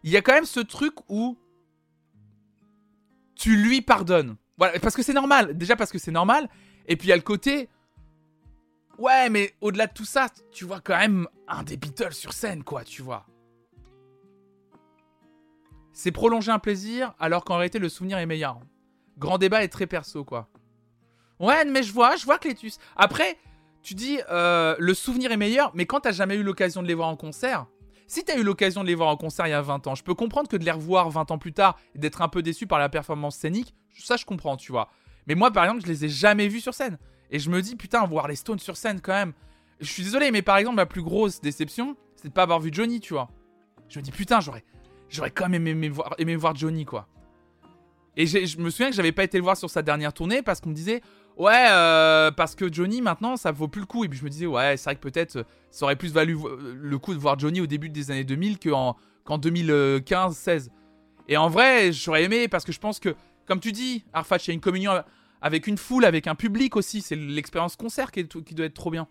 il y a quand même ce truc où tu lui pardonnes. Voilà, parce que c'est normal. Déjà parce que c'est normal. Et puis il y a le côté. Ouais, mais au-delà de tout ça, tu vois quand même un des Beatles sur scène, quoi, tu vois. C'est prolonger un plaisir alors qu'en réalité le souvenir est meilleur. Grand débat est très perso, quoi. Ouais, mais je vois, je vois Clétus. Après, tu dis, euh, le souvenir est meilleur, mais quand t'as jamais eu l'occasion de les voir en concert, si t'as eu l'occasion de les voir en concert il y a 20 ans, je peux comprendre que de les revoir 20 ans plus tard et d'être un peu déçu par la performance scénique, ça je comprends, tu vois. Mais moi, par exemple, je les ai jamais vus sur scène. Et je me dis, putain, voir les Stones sur scène quand même. Je suis désolé, mais par exemple, ma plus grosse déception, c'est de pas avoir vu Johnny, tu vois. Je me dis, putain, j'aurais, j'aurais quand même aimé voir, aimé voir Johnny, quoi. Et je me souviens que j'avais pas été le voir sur sa dernière tournée parce qu'on me disait Ouais, euh, parce que Johnny, maintenant, ça vaut plus le coup. Et puis je me disais, ouais, c'est vrai que peut-être euh, ça aurait plus valu le coup de voir Johnny au début des années 2000 qu'en 2015-16. Et en vrai, j'aurais aimé parce que je pense que, comme tu dis, Arfat, il y a une communion avec une foule, avec un public aussi. C'est l'expérience concert qui, doit être trop bien.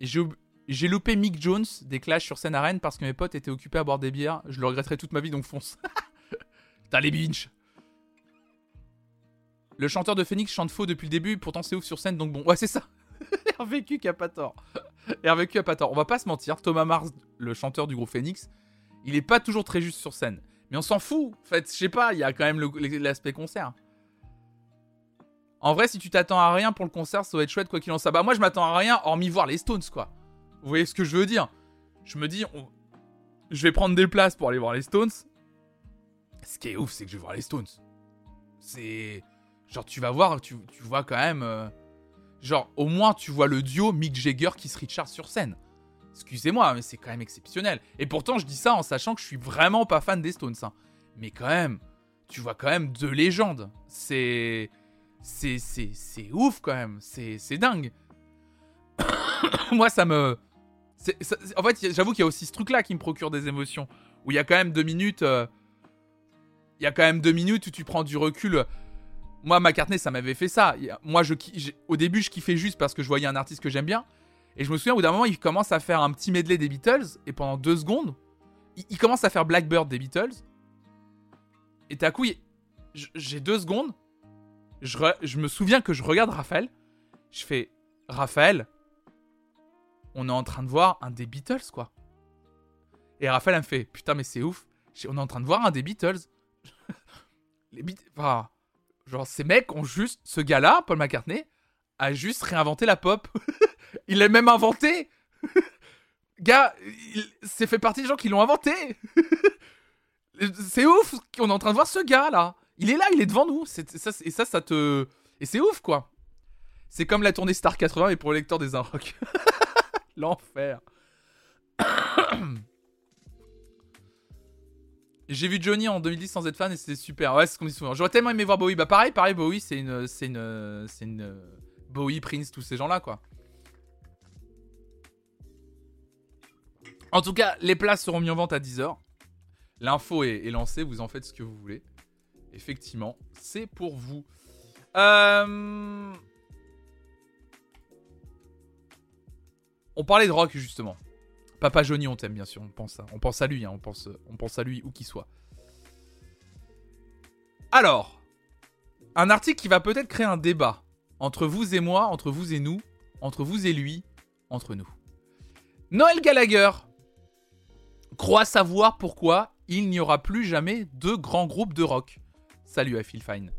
J'ai loupé Mick Jones des Clash sur scène arène parce que mes potes étaient occupés à boire des bières. Je le regretterai toute ma vie, donc fonce. T'as les binges. Le chanteur de Phoenix chante faux depuis le début, pourtant c'est ouf sur scène, donc bon. Ouais, c'est ça. Hervé Q qui a pas tort. Hervé Q a pas tort. On va pas se mentir, Thomas Mars, le chanteur du groupe Phoenix, il est pas toujours très juste sur scène. Mais on s'en fout. En fait, je sais pas, il y a quand même l'aspect concert. En vrai, si tu t'attends à rien pour le concert, ça va être chouette quoi qu'il en soit. Bah moi, je m'attends à rien hormis voir les Stones quoi. Vous voyez ce que je veux dire? Je me dis, je vais prendre des places pour aller voir les Stones. Ce qui est ouf, c'est que je vais voir les Stones. C'est genre tu vas voir, tu, vois quand même. Euh, genre au moins tu vois le duo Mick Jagger qui se Richard sur scène. Excusez-moi, mais c'est quand même exceptionnel. Et pourtant, je dis ça en sachant que je suis vraiment pas fan des Stones. Hein. Mais quand même, tu vois quand même deux légendes. C'est. C'est, c'est, ouf quand même. C'est, c'est dingue. Moi, ça me. En fait, j'avoue qu'il y a aussi ce truc-là qui me procure des émotions. Où il y a quand même deux minutes. Euh, il y a quand même deux minutes où tu prends du recul. Moi, McCartney, ça m'avait fait ça. Moi, je, au début, je kiffais juste parce que je voyais un artiste que j'aime bien. Et je me souviens, au bout d'un moment, il commence à faire un petit medley des Beatles, et pendant deux secondes, il, commence à faire Blackbird des Beatles. Et à coup, j'ai deux secondes, je, me souviens que je regarde Raphaël, je fais Raphaël, on est en train de voir un des Beatles, quoi. Et Raphaël, me fait Putain, mais c'est ouf, on est en train de voir un des Beatles. Les Beatles. Genre, ces mecs ont juste. Ce gars-là, Paul McCartney, a juste réinventé la pop. Il l'a même inventé. Gars, c'est fait partie des gens qui l'ont inventé. c'est ouf qu'on est en train de voir ce gars là. Il est là, il est devant nous. et ça, ça te. Et c'est ouf quoi. C'est comme la tournée Star 80 mais pour le lecteur des Inrock. L'enfer. J'ai vu Johnny en 2010 sans être fan et c'était super. Ouais, c'est ce qu'on dit souvent. J'aurais tellement aimé voir Bowie. Bah pareil, pareil, Bowie, c'est une, c'est une, c'est une Bowie, Prince, tous ces gens-là, quoi. En tout cas, les places seront mises en vente à 10h. L'info est, lancée, vous en faites ce que vous voulez. Effectivement, c'est pour vous. Euh, on parlait de rock justement. Papa Johnny, on t'aime bien sûr, on pense à, on pense à lui, hein. on, pense, on pense à lui où qu'il soit. Alors, un article qui va peut-être créer un débat entre vous et moi, entre vous et nous, entre vous et lui, entre nous. Noël Gallagher croit savoir pourquoi il n'y aura plus jamais de grands groupes de rock. Salut à Phil Fine.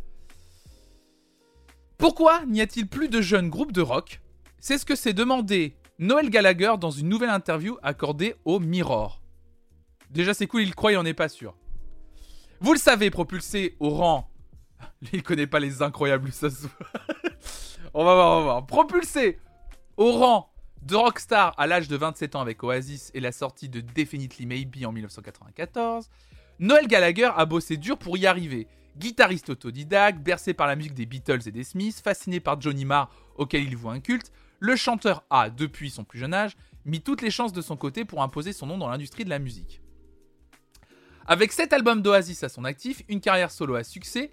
Pourquoi n'y a-t-il plus de jeunes groupes de rock? C'est ce que s'est demandé Noël Gallagher dans une nouvelle interview accordée au Mirror. Déjà c'est cool, il croit, il en est pas sûr. Vous le savez, propulsé au rang... Il connaît pas les incroyables ça on va voir, on va voir. Propulsé au rang de rockstar à l'âge de 27 ans avec Oasis et la sortie de Definitely Maybe en 1994, Noël Gallagher a bossé dur pour y arriver. Guitariste autodidacte, bercé par la musique des Beatles et des Smiths, fasciné par Johnny Marr auquel il voit un culte, le chanteur a, depuis son plus jeune âge, mis toutes les chances de son côté pour imposer son nom dans l'industrie de la musique. Avec 7 albums d'Oasis à son actif, une carrière solo à succès,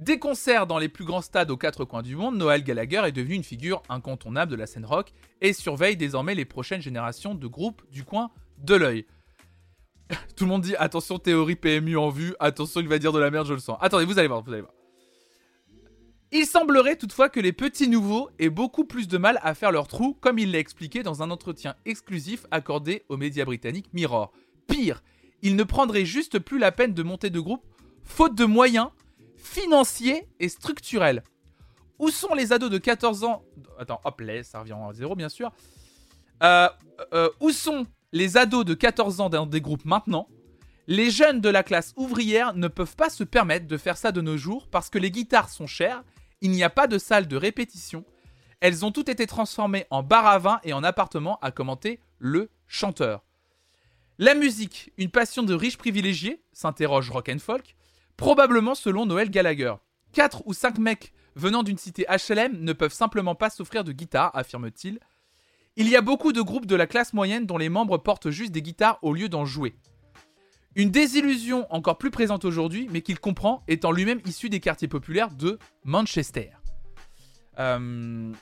des concerts dans les plus grands stades aux quatre coins du monde, Noël Gallagher est devenu une figure incontournable de la scène rock et surveille désormais les prochaines générations de groupes du coin de l'œil. Tout le monde dit attention théorie PMU en vue, attention il va dire de la merde, je le sens. Attendez, vous allez voir, vous allez voir. Il semblerait toutefois que les petits nouveaux aient beaucoup plus de mal à faire leur trou, comme il l'a expliqué dans un entretien exclusif accordé aux médias britanniques Mirror. Pire, il ne prendrait juste plus la peine de monter de groupe, faute de moyens financiers et structurels. Où sont les ados de 14 ans? Attends, hop, là, ça revient à zéro bien sûr. Euh, euh, où sont les ados de 14 ans dans des groupes maintenant? Les jeunes de la classe ouvrière ne peuvent pas se permettre de faire ça de nos jours parce que les guitares sont chères, il n'y a pas de salle de répétition. Elles ont toutes été transformées en bar à vin et en appartements, a commenté le chanteur. La musique, une passion de riches privilégiés, s'interroge Rock and Folk, probablement selon Noël Gallagher. 4 ou 5 mecs venant d'une cité HLM ne peuvent simplement pas s'offrir de guitare, affirme-t-il. Il y a beaucoup de groupes de la classe moyenne dont les membres portent juste des guitares au lieu d'en jouer. Une désillusion encore plus présente aujourd'hui, mais qu'il comprend, étant lui-même issu des quartiers populaires de Manchester. Euh,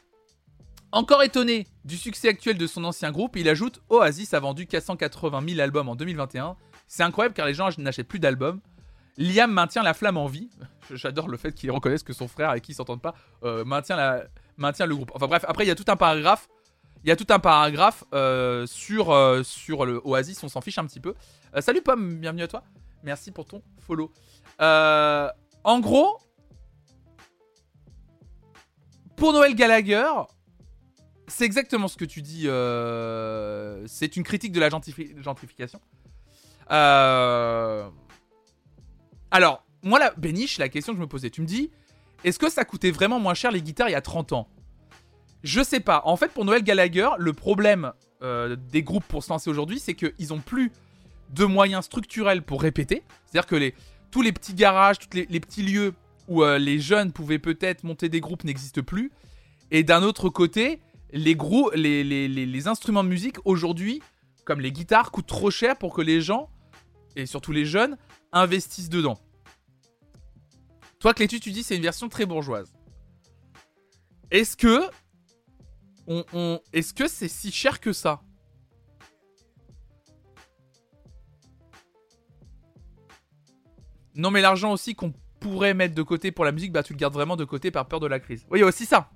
Encore étonné du succès actuel de son ancien groupe, il ajoute Oasis a vendu 480 000 albums en 2021. C'est incroyable car les gens n'achètent plus d'albums. Liam maintient la flamme en vie. J'adore le fait qu'il reconnaisse que son frère et qui s'entendent pas euh, maintient le groupe. Enfin bref, après il y a tout un paragraphe. Il y a tout un paragraphe euh, sur, euh, sur le Oasis, on s'en fiche un petit peu. Euh, salut Pomme, bienvenue à toi. Merci pour ton follow. Euh, en gros, pour Noël Gallagher, c'est exactement ce que tu dis. c'est une critique de la gentrifi- gentrification. Alors, moi, la Béniche, la question que je me posais, tu me dis, est-ce que ça coûtait vraiment moins cher les guitares il y a 30 ans? Je sais pas. En fait, pour Noël Gallagher, le problème euh, des groupes pour se lancer aujourd'hui, c'est qu'ils ont plus de moyens structurels pour répéter. C'est-à-dire que tous les petits garages, tous les, petits lieux où euh, les jeunes pouvaient peut-être monter des groupes n'existent plus. Et d'un autre côté, les, les- les instruments de musique aujourd'hui, comme les guitares, coûtent trop cher pour que les gens, et surtout les jeunes, investissent dedans. Toi, Clétu, tu dis c'est une version très bourgeoise. Est-ce que. Est-ce que c'est si cher que ça? Non, mais l'argent aussi qu'on pourrait mettre de côté pour la musique, bah tu le gardes vraiment de côté par peur de la crise. Oui, aussi ça.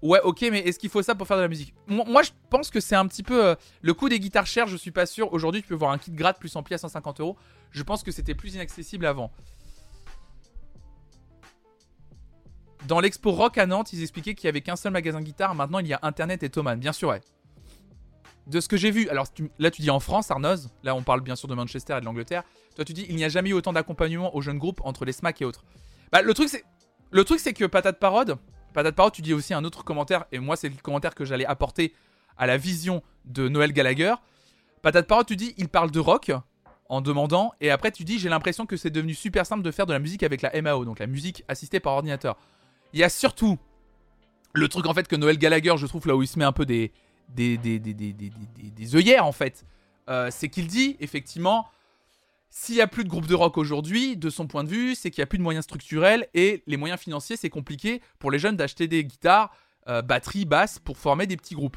Ouais, ok, mais est-ce qu'il faut ça pour faire de la musique? Moi, je pense que c'est un petit peu. euh, le coût des guitares chères, je suis pas sûr. Aujourd'hui, tu peux voir un kit grade plus ampli à 150 euros. Je pense que c'était plus inaccessible avant. Dans l'expo rock à Nantes, ils expliquaient qu'il y avait qu'un seul magasin guitare. Maintenant, il y a Internet et Thomann. Bien sûr, ouais. De ce que j'ai vu, alors là tu dis en France, Arnoz, là on parle bien sûr de Manchester et de l'Angleterre. Toi tu dis il n'y a jamais eu autant d'accompagnement aux jeunes groupes entre les SMAC et autres. Bah le truc c'est, le truc c'est que Patate Parode, Patate Parode, tu dis aussi un autre commentaire et moi c'est le commentaire que j'allais apporter à la vision de Noël Gallagher. Patate Parode, tu dis il parle de rock en demandant et après tu dis j'ai l'impression que c'est devenu super simple de faire de la musique avec la MAO, donc la musique assistée par ordinateur. Il y a surtout le truc en fait que Noël Gallagher, je trouve là où il se met un peu des œillères en fait. Euh, c'est qu'il dit effectivement s'il y a plus de groupes de rock aujourd'hui, de son point de vue, c'est qu'il y a plus de moyens structurels et les moyens financiers, c'est compliqué pour les jeunes d'acheter des guitares, euh, batteries, basses pour former des petits groupes.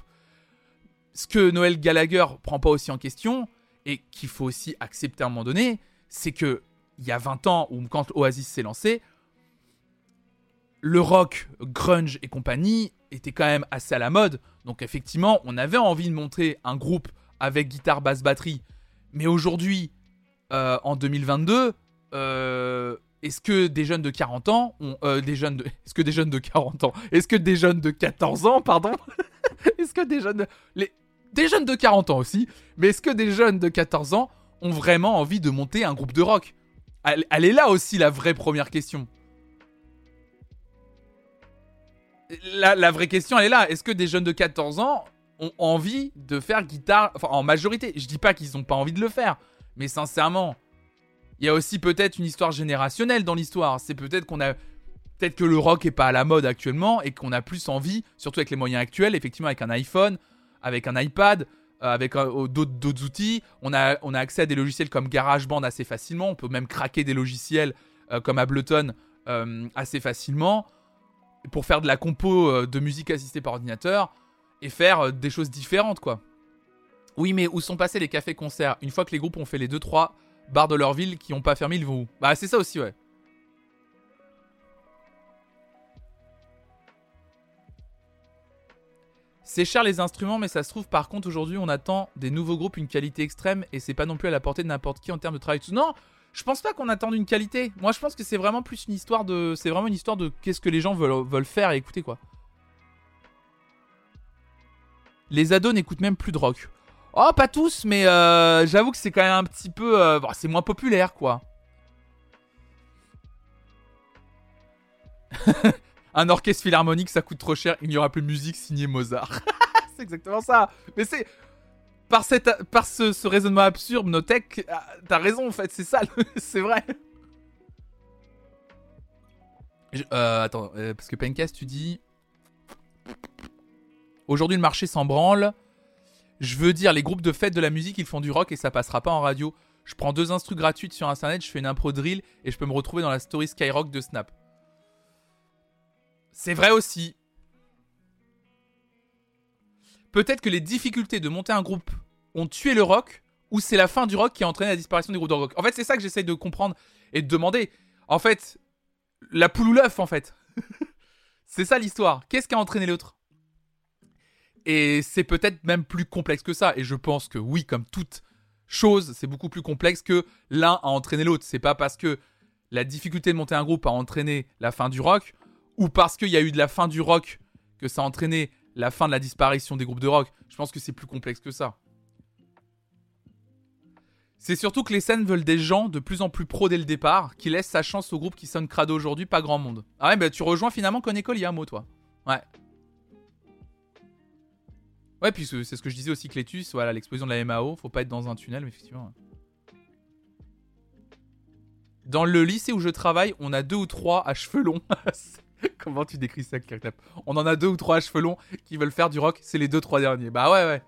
Ce que Noël Gallagher prend pas aussi en question et qu'il faut aussi accepter à un moment donné, c'est que il y a 20 ans ou quand Oasis s'est lancé, le rock, grunge et compagnie était quand même assez à la mode. Donc effectivement, on avait envie de monter un groupe avec guitare, basse, batterie. Mais aujourd'hui, euh, en 2022, euh, est-ce que des jeunes de 40 ans ont euh, des jeunes est-ce que des jeunes de 40 ans Est-ce que des jeunes de 14 ans, pardon Est-ce que des jeunes les des jeunes de 40 ans aussi, mais est-ce que des jeunes de 14 ans ont vraiment envie de monter un groupe de rock? Elle est là aussi la vraie première question. La, vraie question, est là. Est-ce que des jeunes de 14 ans ont envie de faire guitare en majorité? Je dis pas qu'ils n'ont pas envie de le faire. Mais sincèrement, il y a aussi peut-être une histoire générationnelle dans l'histoire. C'est peut-être qu'on a. Peut-être que le rock est pas à la mode actuellement et qu'on a plus envie, surtout avec les moyens actuels, effectivement avec un iPhone, avec un iPad, euh, avec euh, d'autres outils. On a, accès à des logiciels comme GarageBand assez facilement. On peut même craquer des logiciels euh, comme Ableton assez facilement pour faire de la compo euh, de musique assistée par ordinateur et faire euh, des choses différentes, quoi. Oui, mais où sont passés les cafés-concerts? Une fois que les groupes ont fait les 2-3 bars de leur ville qui n'ont pas fermé, ils vont où? Bah, c'est ça aussi, ouais. C'est cher les instruments, mais ça se trouve par contre aujourd'hui on attend des nouveaux groupes une qualité extrême et c'est pas non plus à la portée de n'importe qui en termes de travail. Non, je pense pas qu'on attende une qualité. Moi je pense que c'est vraiment plus une histoire de, c'est vraiment une histoire de qu'est-ce que les gens veulent, faire et écouter quoi. Les ados n'écoutent même plus de rock. Oh pas tous, mais euh, j'avoue que c'est quand même un petit peu, euh, c'est moins populaire quoi. un orchestre philharmonique, ça coûte trop cher. Il n'y aura plus de musique signée Mozart. c'est exactement ça. Mais c'est par cette, par ce, raisonnement absurde, Notech, ah, t'as raison en fait. C'est ça, c'est vrai. Euh, attends, euh, parce que Pencast, tu dis. Aujourd'hui, le marché s'en branle. Je veux dire, les groupes de fête de la musique, ils font du rock et ça passera pas en radio. Je prends deux instrus gratuites sur internet, je fais une impro drill et je peux me retrouver dans la story Skyrock de Snap. C'est vrai aussi. Peut-être que les difficultés de monter un groupe ont tué le rock ou c'est la fin du rock qui a entraîné la disparition des groupes de rock. En fait, c'est ça que j'essaye de comprendre et de demander. En fait, la poule ou l'œuf, en fait. c'est ça l'histoire. Qu'est-ce qui a entraîné l'autre? Et c'est peut-être même plus complexe que ça. Et je pense que oui, comme toute chose, c'est beaucoup plus complexe que l'un a entraîné l'autre. C'est pas parce que la difficulté de monter un groupe a entraîné la fin du rock ou parce qu'il y a eu de la fin du rock que ça a entraîné la fin de la disparition des groupes de rock. Je pense que c'est plus complexe que ça. C'est surtout que les scènes veulent des gens de plus en plus pros dès le départ, qui laissent sa chance au groupe qui sonne crado aujourd'hui, pas grand monde. Ah ouais, bah tu rejoins finalement mot toi. Ouais. Ouais, puis c'est ce que je disais aussi, Clétus, voilà, l'explosion de la MAO, faut pas être dans un tunnel, mais effectivement. Dans le lycée où je travaille, on a deux ou trois à cheveux longs. Comment tu décris ça, Clap? On en a deux ou trois à cheveux longs qui veulent faire du rock, c'est les deux, trois derniers. Bah ouais, ouais.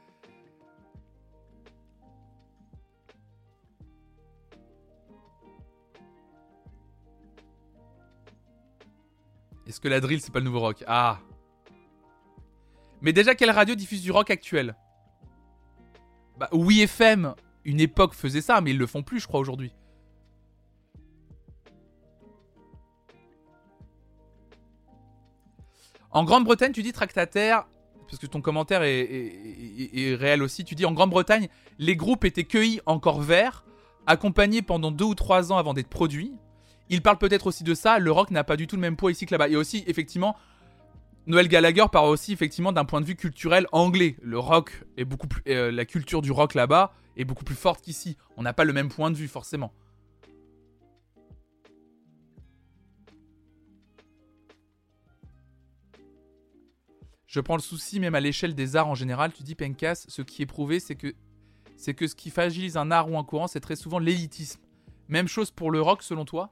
Est-ce que la drill, c'est pas le nouveau rock? Ah Mais déjà, quelle radio diffuse du rock actuel? Bah, oui, FM, une époque faisait ça, mais ils le font plus, je crois, aujourd'hui. En Grande-Bretagne, tu dis tractataire, parce que ton commentaire est, réel aussi. Tu dis en Grande-Bretagne, les groupes étaient cueillis encore verts, accompagnés pendant deux ou trois ans avant d'être produits. Il parle peut-être aussi de ça. Le rock n'a pas du tout le même poids ici que là-bas. Et aussi, effectivement, Noël Gallagher parle aussi effectivement d'un point de vue culturel anglais. Le rock est euh, la culture du rock là-bas est beaucoup plus forte qu'ici. On n'a pas le même point de vue forcément. Je prends le souci même à l'échelle des arts en général. Tu dis Pencas, ce qui est prouvé, c'est que c'est que ce qui fragilise un art ou un courant, c'est très souvent l'élitisme. Même chose pour le rock selon toi?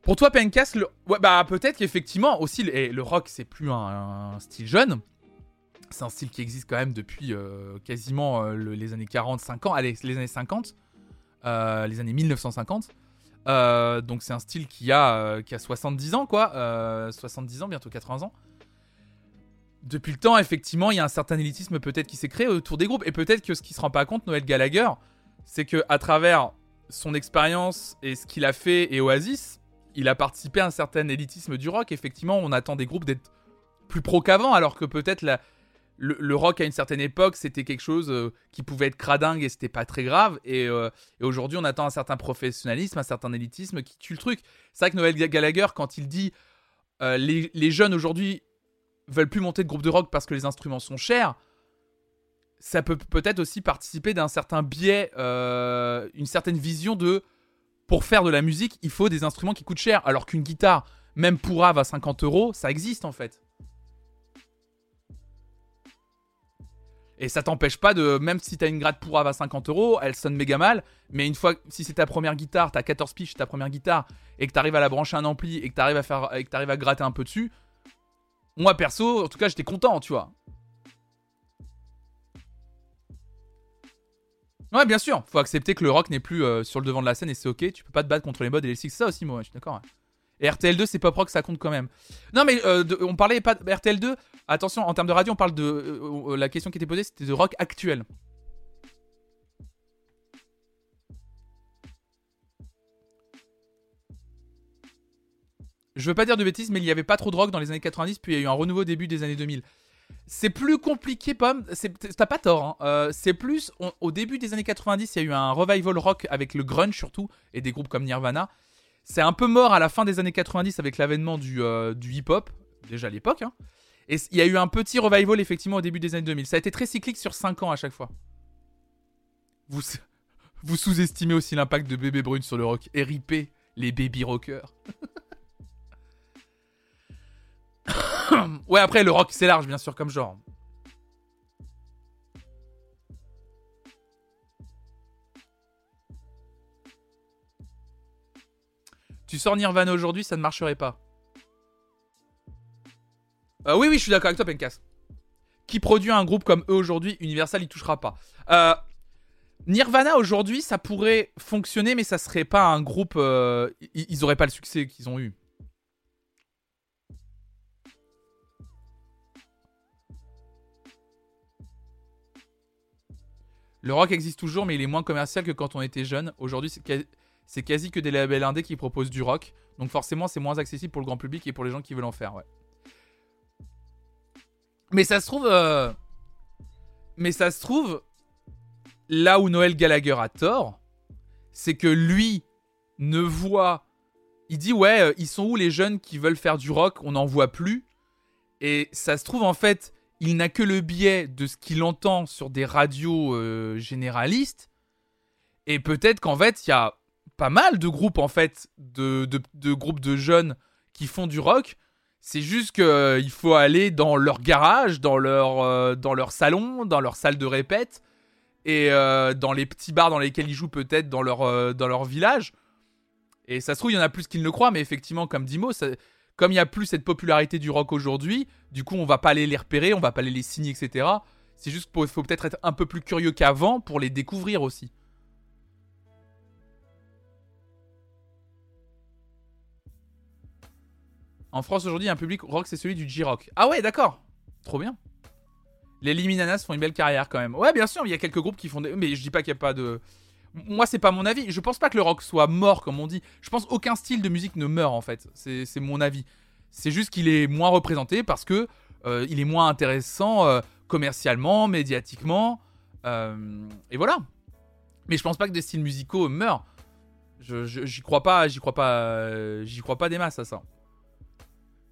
Pour toi, Pencas, bah peut-être qu'effectivement aussi le, le rock c'est plus un, style jeune. C'est un style qui existe quand même depuis euh, quasiment euh, les années 40, 50, allez, les années 50, euh, les années 1950. donc c'est un style qui a, qui a 70 ans, quoi. 70 ans, bientôt 80 ans. Depuis le temps, effectivement, il y a un certain élitisme peut-être qui s'est créé autour des groupes. Et peut-être que ce qui se rend pas compte, Noël Gallagher, c'est que à travers son expérience et ce qu'il a fait et Oasis, il a participé à un certain élitisme du rock. Effectivement, on attend des groupes d'être plus pro qu'avant, alors que peut-être le, rock à une certaine époque, c'était quelque chose euh, qui pouvait être cradingue et c'était pas très grave. Euh, et, aujourd'hui, on attend un certain professionnalisme, un certain élitisme qui tue le truc. C'est vrai que Noël Gallagher, quand il dit euh, les, jeunes aujourd'hui veulent plus monter de groupe de rock parce que les instruments sont chers, ça peut peut-être aussi participer d'un certain biais, une certaine vision de pour faire de la musique, il faut des instruments qui coûtent cher. Alors qu'une guitare, même pour Ave à 50 euros, ça existe en fait. Et ça t'empêche pas de, même si t'as une grade pour Ave à 50 euros, elle sonne méga mal, mais une fois, si c'est ta première guitare, t'as 14 piches, ta première guitare, et que t'arrives à la brancher un ampli, et que t'arrives à faire, et que t'arrives à gratter un peu dessus, moi perso, en tout cas, j'étais content, tu vois. Ouais, bien sûr. Faut accepter que le rock n'est plus euh, sur le devant de la scène et c'est ok. Tu peux pas te battre contre les modes et les six. Ça aussi, moi, je suis d'accord. Et RTL2, c'est pop rock, ça compte quand même. Non, mais euh, on parlait pas de RTL2. Attention, en termes de radio, on parle de. Euh, la question qui était posée, c'était de rock actuel. Je veux pas dire de bêtises, mais il y avait pas trop de rock dans les années 90, puis il y a eu un renouveau au début des années 2000. C'est plus compliqué, Pomme. T'as pas tort. Hein. Euh, c'est plus. au début des années 90, il y a eu un revival rock avec le grunge surtout et des groupes comme Nirvana. C'est un peu mort à la fin des années 90 avec l'avènement du, euh, du hip-hop, déjà à l'époque. Hein. Et il y a eu un petit revival effectivement au début des années 2000. Ça a été très cyclique sur 5 ans à chaque fois. Vous, vous sous-estimez aussi l'impact de Bébé Brune sur le rock. RIP, les baby rockers. ouais, après, le rock, c'est large, bien sûr, comme genre. Tu sors Nirvana aujourd'hui, ça ne marcherait pas. Euh, oui, oui, je suis d'accord avec toi, Pencas. Qui produit un groupe comme eux aujourd'hui, Universal, il touchera pas. Euh, Nirvana aujourd'hui, ça pourrait fonctionner, mais ça serait pas un groupe. Euh, ils auraient pas le succès qu'ils ont eu. Le rock existe toujours, mais il est moins commercial que quand on était jeune. Aujourd'hui, c'est quasi que des labels indés qui proposent du rock. Donc forcément, c'est moins accessible pour le grand public et pour les gens qui veulent en faire. Mais ça se trouve... Euh, mais ça se trouve... Là où Noël Gallagher a tort, c'est que lui ne voit... Il dit, ouais, euh, ils sont où les jeunes qui veulent faire du rock? On n'en voit plus. Et ça se trouve, en fait, il n'a que le biais de ce qu'il entend sur des radios euh, généralistes. Et peut-être qu'en fait, il y a pas mal de groupes, en fait, de, groupes de jeunes qui font du rock. C'est juste qu'il euh, faut aller dans leur garage, dans leur, euh, dans salon, dans leur salle de répète, et dans les petits bars dans lesquels ils jouent peut-être dans leur, dans leur village. Et ça se trouve, il y en a plus qu'ils ne le croient, mais effectivement, comme Dimo, ça, comme il n'y a plus cette popularité du rock aujourd'hui, du coup, on va pas aller les repérer, on va pas aller les signer, etc. C'est juste qu'il faut peut-être être un peu plus curieux qu'avant pour les découvrir aussi. En France aujourd'hui, un public rock, c'est celui du J-Rock. Ah ouais, d'accord. Trop bien. Les Liminanas font une belle carrière quand même. Ouais, bien sûr, il y a quelques groupes qui font des... Mais je dis pas qu'il n'y a pas de moi, c'est pas mon avis. Je pense pas que le rock soit mort, comme on dit. Je pense aucun style de musique ne meurt, en fait. C'est mon avis. C'est juste qu'il est moins représenté parce que euh, il est moins intéressant euh, commercialement, médiatiquement. Euh, et voilà. Mais je pense pas que des styles musicaux meurent. J'y crois pas, j'y crois pas, j'y crois pas des masses à ça.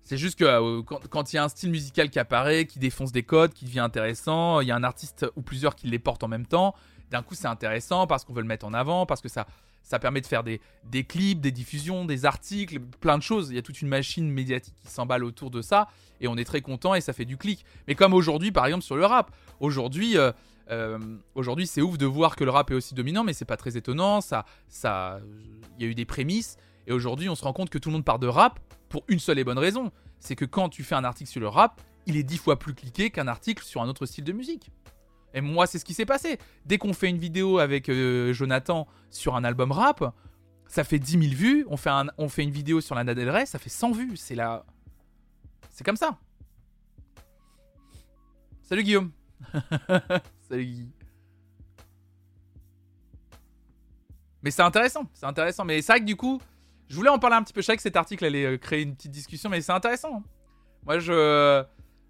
C'est juste que quand il y a un style musical qui apparaît, qui défonce des codes, qui devient intéressant, il y a un artiste ou plusieurs qui les portent en même temps, d'un coup c'est intéressant parce qu'on veut le mettre en avant, parce que ça, permet de faire des, clips, des diffusions, des articles, plein de choses. Il y a toute une machine médiatique qui s'emballe autour de ça et on est très content et ça fait du clic. Mais comme aujourd'hui par exemple sur le rap, aujourd'hui euh, euh, aujourd'hui c'est ouf de voir que le rap est aussi dominant, mais c'est pas très étonnant. Ça, ça, il y a eu des prémices et aujourd'hui on se rend compte que tout le monde part de rap pour une seule et bonne raison, c'est que quand tu fais un article sur le rap, il est dix fois plus cliqué qu'un article sur un autre style de musique. Et moi, c'est ce qui s'est passé. Dès qu'on fait une vidéo avec euh, Jonathan sur un album rap, ça fait 10 000 vues. On fait, on fait une vidéo sur la Del Rey, ça fait 100 vues. C'est là. C'est comme ça. Salut Guillaume. Salut Guy. Mais c'est intéressant, c'est intéressant. Mais c'est vrai que du coup, je voulais en parler un petit peu. Je savais que cet article allait euh, créer une petite discussion, mais c'est intéressant. Hein. Moi, je.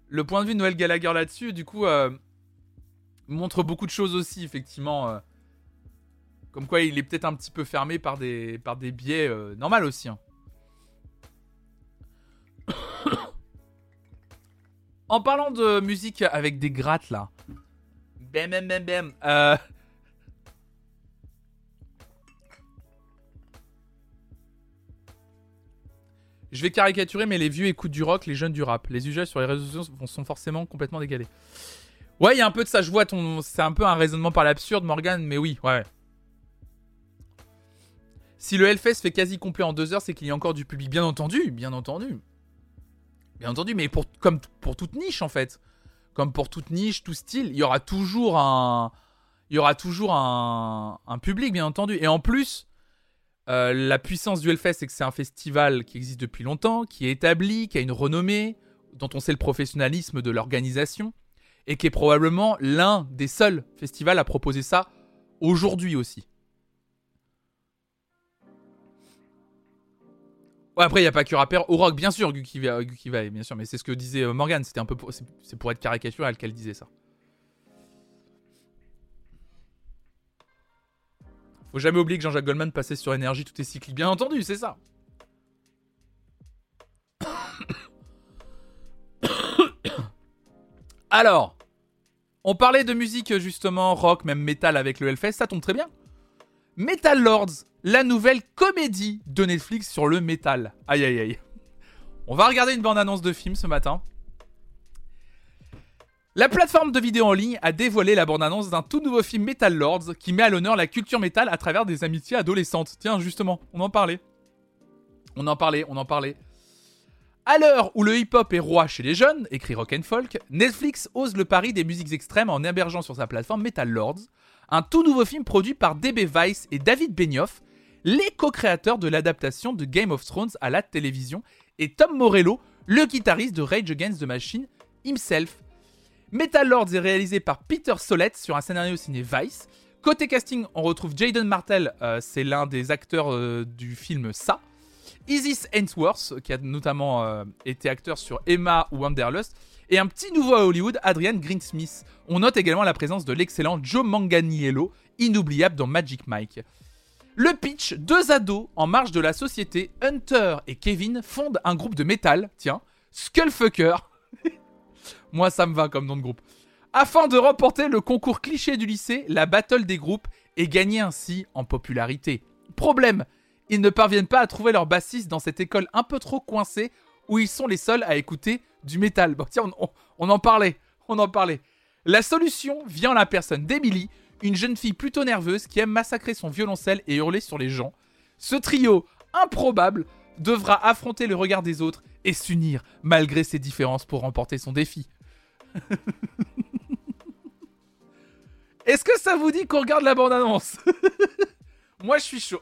Le point de vue de Noël Gallagher là-dessus, du coup, euh, montre beaucoup de choses aussi, effectivement. Euh. comme quoi, il est peut-être un petit peu fermé par des, par des biais euh, normal aussi. Hein. en parlant de musique avec des grattes là. Bam bam bam bam. Euh... Je vais caricaturer, mais les vieux écoutent du rock, les jeunes du rap. Les usages sur les réseaux sociaux sont forcément complètement dégalés. Ouais, il y a un peu de ça. Je vois ton. C'est un peu un raisonnement par l'absurde, Morgan, mais oui, ouais. Si le Hellfest fait quasi complet en deux heures, c'est qu'il y a encore du public. Bien entendu, bien entendu. Bien entendu, mais pour, comme pour toute niche, en fait. Comme pour toute niche, tout style, il y aura toujours un. Il y aura toujours un, public, bien entendu. Et en plus, euh, la puissance du Hellfest, c'est que c'est un festival qui existe depuis longtemps, qui est établi, qui a une renommée, dont on sait le professionnalisme de l'organisation et qui est probablement l'un des seuls festivals à proposer ça aujourd'hui aussi. Ouais, après, il n'y a pas que rappeur au rock, bien sûr, Guki va, bien sûr, mais c'est ce que disait euh, Morgan, c'était un peu c'est pour être caricatural qu'elle disait ça. Faut jamais oublier que Jean-Jacques Goldman passait sur énergie tout est cyclique, bien entendu, c'est ça. Alors, on parlait de musique justement, rock, même metal avec le Hellfest, ça tombe très bien. Metal Lords, la nouvelle comédie de Netflix sur le metal. Aïe aïe aïe. On va regarder une bande-annonce de film ce matin. La plateforme de vidéo en ligne a dévoilé la bande-annonce d'un tout nouveau film Metal Lords qui met à l'honneur la culture métal à travers des amitiés adolescentes. Tiens, justement, on en parlait. On en parlait, on en parlait. À l'heure où le hip-hop est roi chez les jeunes, écrit Rock and Folk, Netflix ose le pari des musiques extrêmes en hébergeant sur sa plateforme Metal Lords, un tout nouveau film produit par DB Weiss et David Benioff, les co-créateurs de l'adaptation de Game of Thrones à la télévision, et Tom Morello, le guitariste de Rage Against the Machine himself. Metal Lords est réalisé par Peter Solette sur un scénario signé Vice. Côté casting, on retrouve Jaden Martell, euh, c'est l'un des acteurs euh, du film Ça. Isis Ainsworth, qui a notamment euh, été acteur sur Emma ou Wanderlust. Et un petit nouveau à Hollywood, Adrian Greensmith. On note également la présence de l'excellent Joe Manganiello, inoubliable dans Magic Mike. Le pitch, deux ados en marge de la société, Hunter et Kevin, fondent un groupe de métal, tiens, Skullfucker. Moi, ça me va comme nom de groupe. Afin de remporter le concours cliché du lycée, la battle des groupes, et gagner ainsi en popularité. Problème, ils ne parviennent pas à trouver leur bassiste dans cette école un peu trop coincée où ils sont les seuls à écouter du métal. Bon, tiens, on, en parlait, on en parlait. La solution vient la personne d'Emily, une jeune fille plutôt nerveuse qui aime massacrer son violoncelle et hurler sur les gens. Ce trio improbable devra affronter le regard des autres et s'unir malgré ses différences pour remporter son défi. Est-ce que ça vous dit qu'on regarde la bande-annonce? Moi, je suis chaud.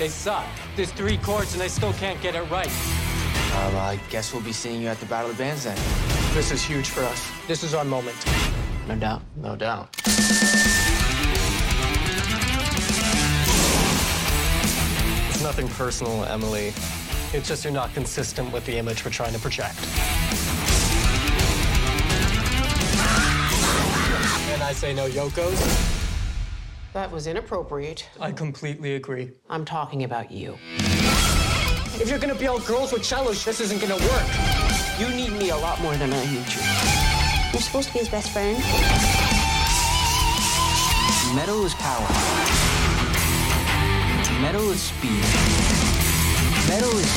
They suck. There's three chords and they still can't get it right. Well, I guess we'll be seeing you at the Battle of the Bands then. This is huge for us. This is our moment. No doubt. No doubt. It's nothing personal, Emily. It's just you're not consistent with the image we're trying to project. And I say no Yokos. That was inappropriate. I completely agree. I'm talking about you. If you're gonna be all girls with cellos, this isn't gonna work. You need me a lot more than I need you. You're supposed to be his best friend. Metal is power. Metal is speed. Metal is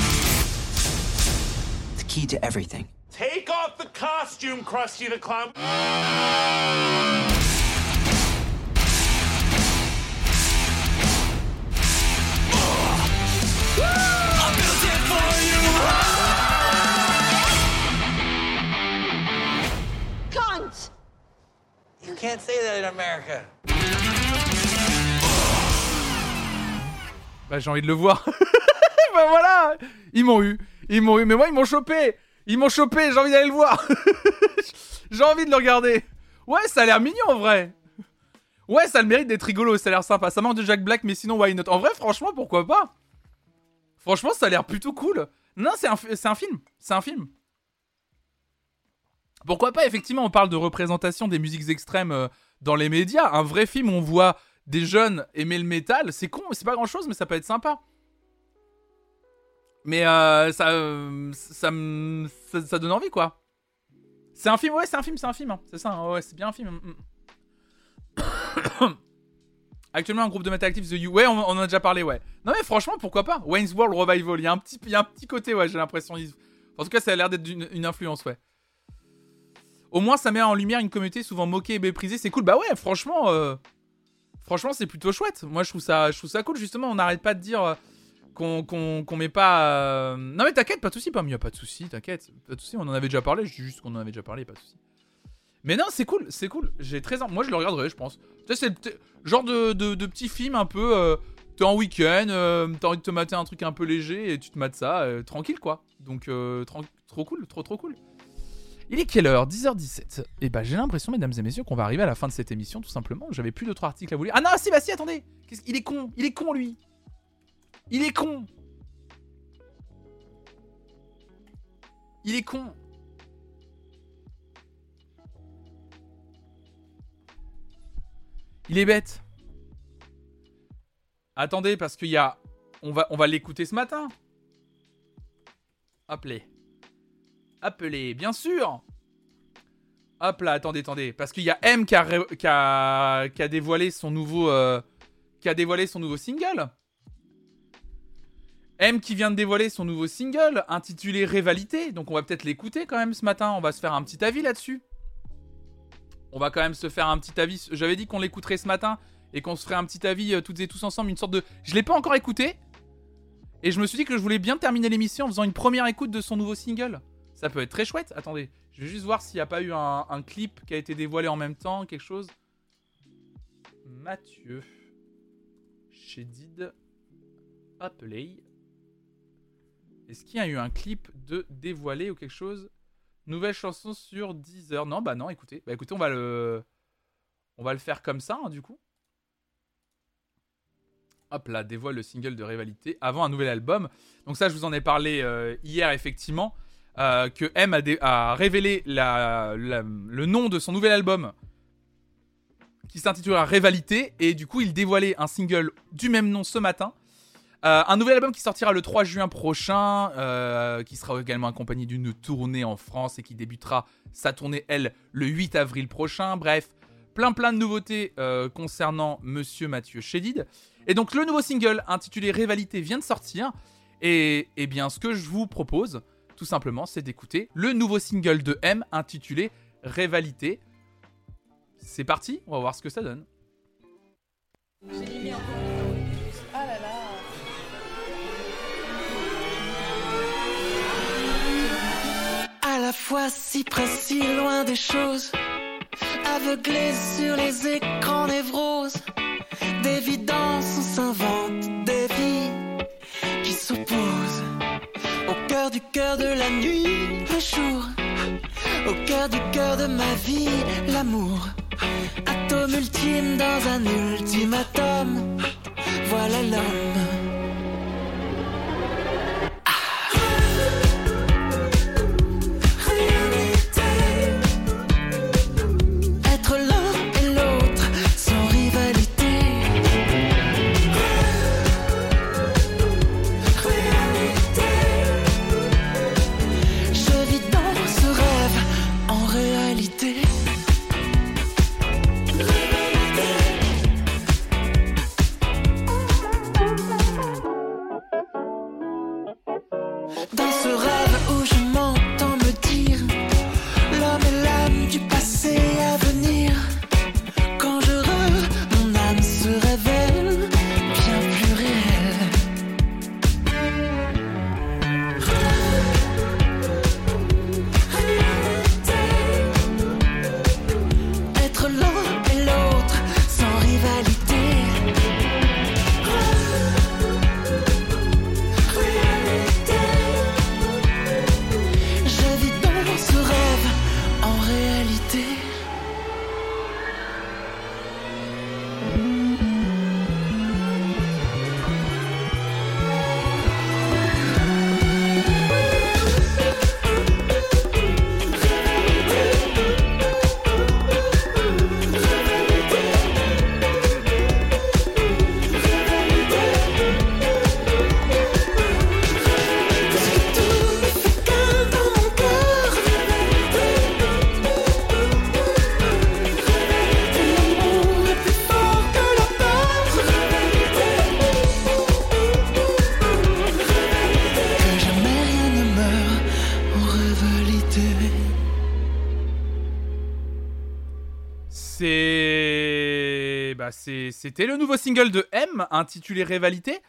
the key to everything. Take off the costume, Krusty the Clown. Can't say that in America. Bah, j'ai envie de le voir. bah voilà Ils m'ont eu. Ils m'ont eu. Mais moi, ils m'ont chopé. Ils m'ont chopé. J'ai envie d'aller le voir. j'ai envie de le regarder. Ouais, ça a l'air mignon en vrai. Ouais, ça a le mérite d'être rigolo. Ça a l'air sympa. Ça manque de Jack Black, mais sinon, why not? En vrai, franchement, pourquoi pas? Franchement, ça a l'air plutôt cool. Non, c'est un, un film. C'est un film. Pourquoi pas Effectivement, on parle de représentation des musiques extrêmes euh, dans les médias. Un vrai film où on voit des jeunes aimer le métal. C'est con, c'est pas grand chose, mais ça peut être sympa. Mais euh, ça, ça, ça, donne envie, quoi. C'est un film, ouais, c'est un film, c'est un film. Hein. C'est ça, hein. ouais, c'est bien un film. Mm, mm. Actuellement, un groupe de Metal Active, The You. Ouais, on, en a déjà parlé, ouais. Non, mais franchement, pourquoi pas? Wayne's World Revival. Il y a un petit, il y a un petit côté, ouais, j'ai l'impression. En tout cas, ça a l'air d'être une, influence, ouais. Au moins, ça met en lumière une communauté souvent moquée et méprisée. C'est cool. Bah ouais, franchement, euh, franchement, c'est plutôt chouette. Moi, je trouve ça, je ça cool. Justement, on n'arrête pas de dire. Euh, qu'on met pas. Euh, non, mais t'inquiète, pas de soucis, pas mieux, pas de soucis, t'inquiète. Pas de soucis, on en avait déjà parlé, je dis juste qu'on en avait déjà parlé, pas de soucis. Mais non, c'est cool, c'est cool. J'ai très. Moi, je le regarderai, je pense. Tu sais, c'est genre de, de, petit film un peu. T'es en week-end, t'as envie de te mater un truc un peu léger et tu te mates ça, tranquille quoi. Donc, trop cool, trop trop cool. Il est quelle heure? 10h17. Et eh bah, j'ai l'impression, mesdames et messieurs, qu'on va arriver à la fin de cette émission, tout simplement. J'avais plus d'autres articles à vous lire. Ah non, si, bah si, attendez Il est con, il est con lui il est con Il est con Il est bête. Attendez, parce qu'il y a... On va, on va l'écouter ce matin. Appelez. Appelez, bien sûr Hop là, attendez, attendez. Parce qu'il y a M qui a, dévoilé son nouveau... Euh, qui a dévoilé son nouveau single. M qui vient de dévoiler son nouveau single intitulé Rivalité. Donc on va peut-être l'écouter quand même ce matin. On va se faire un petit avis là-dessus. On va quand même se faire un petit avis. J'avais dit qu'on l'écouterait ce matin et qu'on se ferait un petit avis euh, toutes et tous ensemble. Une sorte de... Je l'ai pas encore écouté. Et je me suis dit que je voulais bien terminer l'émission en faisant une première écoute de son nouveau single. Ça peut être très chouette. Attendez, je vais juste voir s'il n'y a pas eu un, clip qui a été dévoilé en même temps, quelque chose. Mathieu. Shedid. Play. Est-ce qu'il y a eu un clip de dévoilé ou quelque chose? Nouvelle chanson sur Deezer. Non, bah non, écoutez. Bah écoutez, on va le. On va le faire comme ça, hein, du coup. Hop là, dévoile le single de Rivalité avant un nouvel album. Donc ça, je vous en ai parlé euh, hier, effectivement. Euh, que M a, révélé le nom de son nouvel album qui s'intitulera Rivalité et du coup il dévoilait un single du même nom ce matin. Euh, un nouvel album qui sortira le 3 juin prochain, euh, qui sera également accompagné d'une tournée en France et qui débutera sa tournée, elle, le 8 avril prochain. Bref, plein plein de nouveautés concernant Monsieur Mathieu Chédid. Et donc le nouveau single intitulé Rivalité vient de sortir. Et, et eh bien ce que je vous propose, tout simplement, c'est d'écouter le nouveau single de M intitulé Rivalité. C'est parti, on va voir ce que ça donne. À la fois si précis, loin des choses, aveuglé sur les écrans névroses, d'évidence on s'invente cœur du cœur de la nuit, le jour. Au cœur du cœur de ma vie, l'amour. Atome ultime dans un ultimatum. Voilà l'homme. C'était le nouveau single de M, intitulé Rivalité.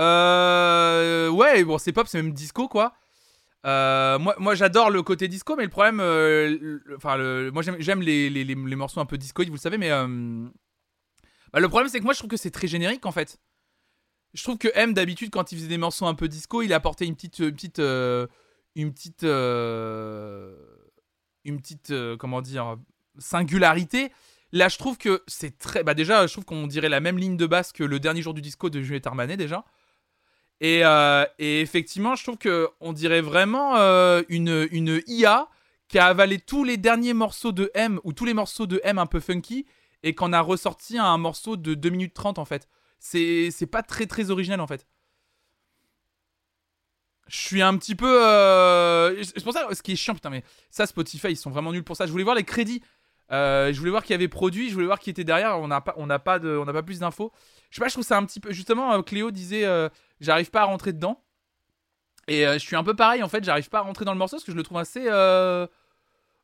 Euh, ouais, bon, c'est pop, c'est même disco, quoi. Euh, moi, moi j'adore le côté disco, mais le problème, euh, enfin, moi j'aime les, les, les, morceaux un peu disco, vous le savez, mais bah, le problème c'est que moi je trouve que c'est très générique en fait. Je trouve que M d'habitude quand il faisait des morceaux un peu disco, il apportait une petite, une petite, une petite, une petite, comment dire, singularité. Là, je trouve que c'est très. Bah, déjà, je trouve qu'on dirait la même ligne de basse que le dernier jour du disco de Juliette Armanet, déjà. Et, euh, effectivement, je trouve qu'on dirait vraiment euh, une, une IA qui a avalé tous les derniers morceaux de M, ou tous les morceaux de M un peu funky, et qu'on a ressorti un morceau de 2 minutes 30 en fait. C'est pas très très original en fait. je suis un petit peu. Euh... C'est pour ça, ce qui est chiant, putain, mais ça, Spotify, ils sont vraiment nuls pour ça. Je voulais voir les crédits. Euh, je voulais voir qui avait produit, je voulais voir qui était derrière. On n'a pas, pas plus d'infos. Je sais pas, je trouve ça un petit peu. Justement, euh, Cléo disait, euh, j'arrive pas à rentrer dedans. Et je suis un peu pareil en fait, j'arrive pas à rentrer dans le morceau parce que je le trouve assez.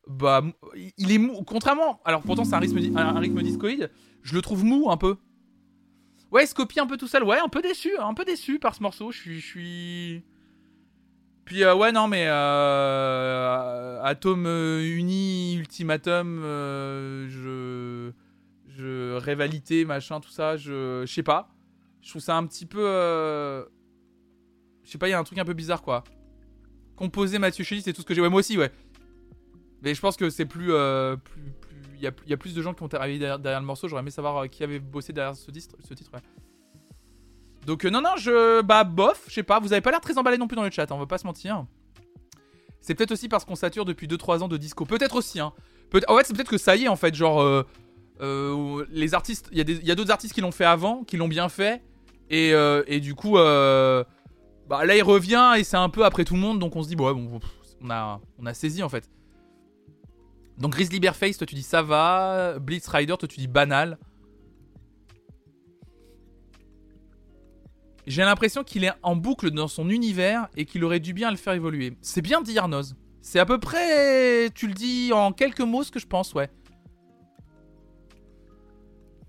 Bah, il est mou. Contrairement, alors pourtant c'est un rythme, un rythme discoïde. Je le trouve mou un peu. Ouais, Scopie un peu tout seul. Ouais, un peu déçu, un peu déçu par ce morceau. Je suis, je suis. Puis euh, ouais non mais euh, Atome euh, Uni Ultimatum je je rivalité machin tout ça je je sais pas. Je trouve ça un petit peu je sais pas il y a un truc un peu bizarre quoi. Composer Mathieu Chély c'est tout ce que j'ai. Ouais moi aussi ouais. Mais je pense que c'est plus plus il y a, plus de gens qui ont travaillé derrière, derrière le morceau. J'aurais aimé savoir qui avait bossé derrière ce titre ce titre ouais donc, euh, non, non, je. Bah, bof, je sais pas. Vous avez pas l'air très emballé non plus dans le chat, hein, on va pas se mentir. C'est peut-être aussi parce qu'on sature depuis 2-3 ans de disco. Peut-être aussi, hein. En fait, c'est peut-être que ça y est, en fait. Genre, euh, euh, les artistes. Il y a d'autres artistes qui l'ont fait avant, qui l'ont bien fait. Et, du coup, bah, là, il revient et c'est un peu après tout le monde. Donc, on se dit, bon, ouais, bon, on a, saisi, en fait. Donc, Grizzly toi, tu dis ça va. Blitz Rider, toi, tu dis banal. J'ai l'impression qu'il est en boucle dans son univers et qu'il aurait dû bien le faire évoluer. C'est bien dit Arnoz. C'est à peu près, tu le dis en quelques mots ce que je pense, ouais.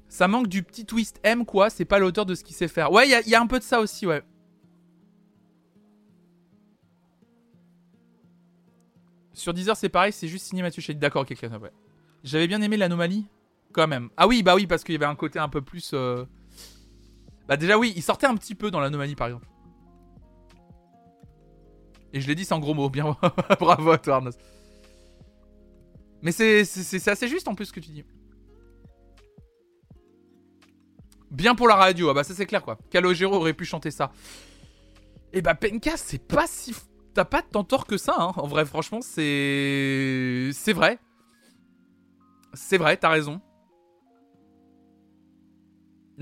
Ça manque du petit twist M, quoi. C'est pas l'auteur de ce qu'il sait faire. Ouais, il y, a un peu de ça aussi, ouais. Sur Deezer, c'est pareil, c'est juste signé Mathieu D'accord, ok, ouais. J'avais bien aimé l'anomalie, quand même. Ah oui, bah oui, parce qu'il y avait un côté un peu plus. Euh, bah déjà oui, il sortait un petit peu dans l'anomalie par exemple. Et je l'ai dit sans gros mots, bien bravo à toi Arnos. Mais c'est assez juste en plus ce que tu dis. Bien pour la radio, ah bah ça c'est clair quoi. Calogero aurait pu chanter ça. Et bah Penka c'est pas si... T'as pas tant tort que ça, hein. En vrai, franchement, c'est... C'est vrai. C'est vrai, t'as raison.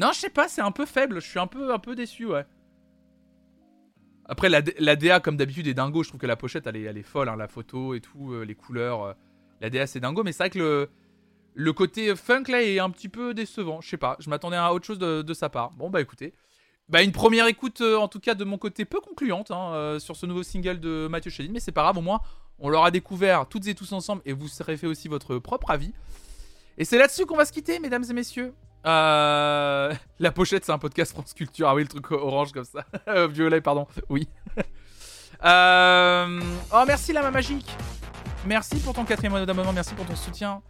Non, je sais pas, c'est un peu faible. Je suis un peu, un peu déçu, ouais. Après, la, la DA, comme d'habitude, est dingo. Je trouve que la pochette, elle est, folle. Hein, la photo et tout, euh, les couleurs. Euh, la DA, c'est dingo. Mais c'est vrai que le, côté funk, là, est un petit peu décevant. Je sais pas. Je m'attendais à autre chose de, sa part. Bon, bah écoutez. Bah, une première écoute, euh, en tout cas, de mon côté, peu concluante hein, sur ce nouveau single de Mathieu Chedin. Mais c'est pas grave, au moins, on l'aura découvert toutes et tous ensemble. Et vous serez fait aussi votre propre avis. Et c'est là-dessus qu'on va se quitter, mesdames et messieurs. Euh, la pochette, c'est un podcast France Culture. Ah oui, le truc orange comme ça. Euh, violet, pardon. Oui. Euh, oh, merci Lama Magique. Merci pour ton quatrième mois d'abonnement. Merci pour ton soutien.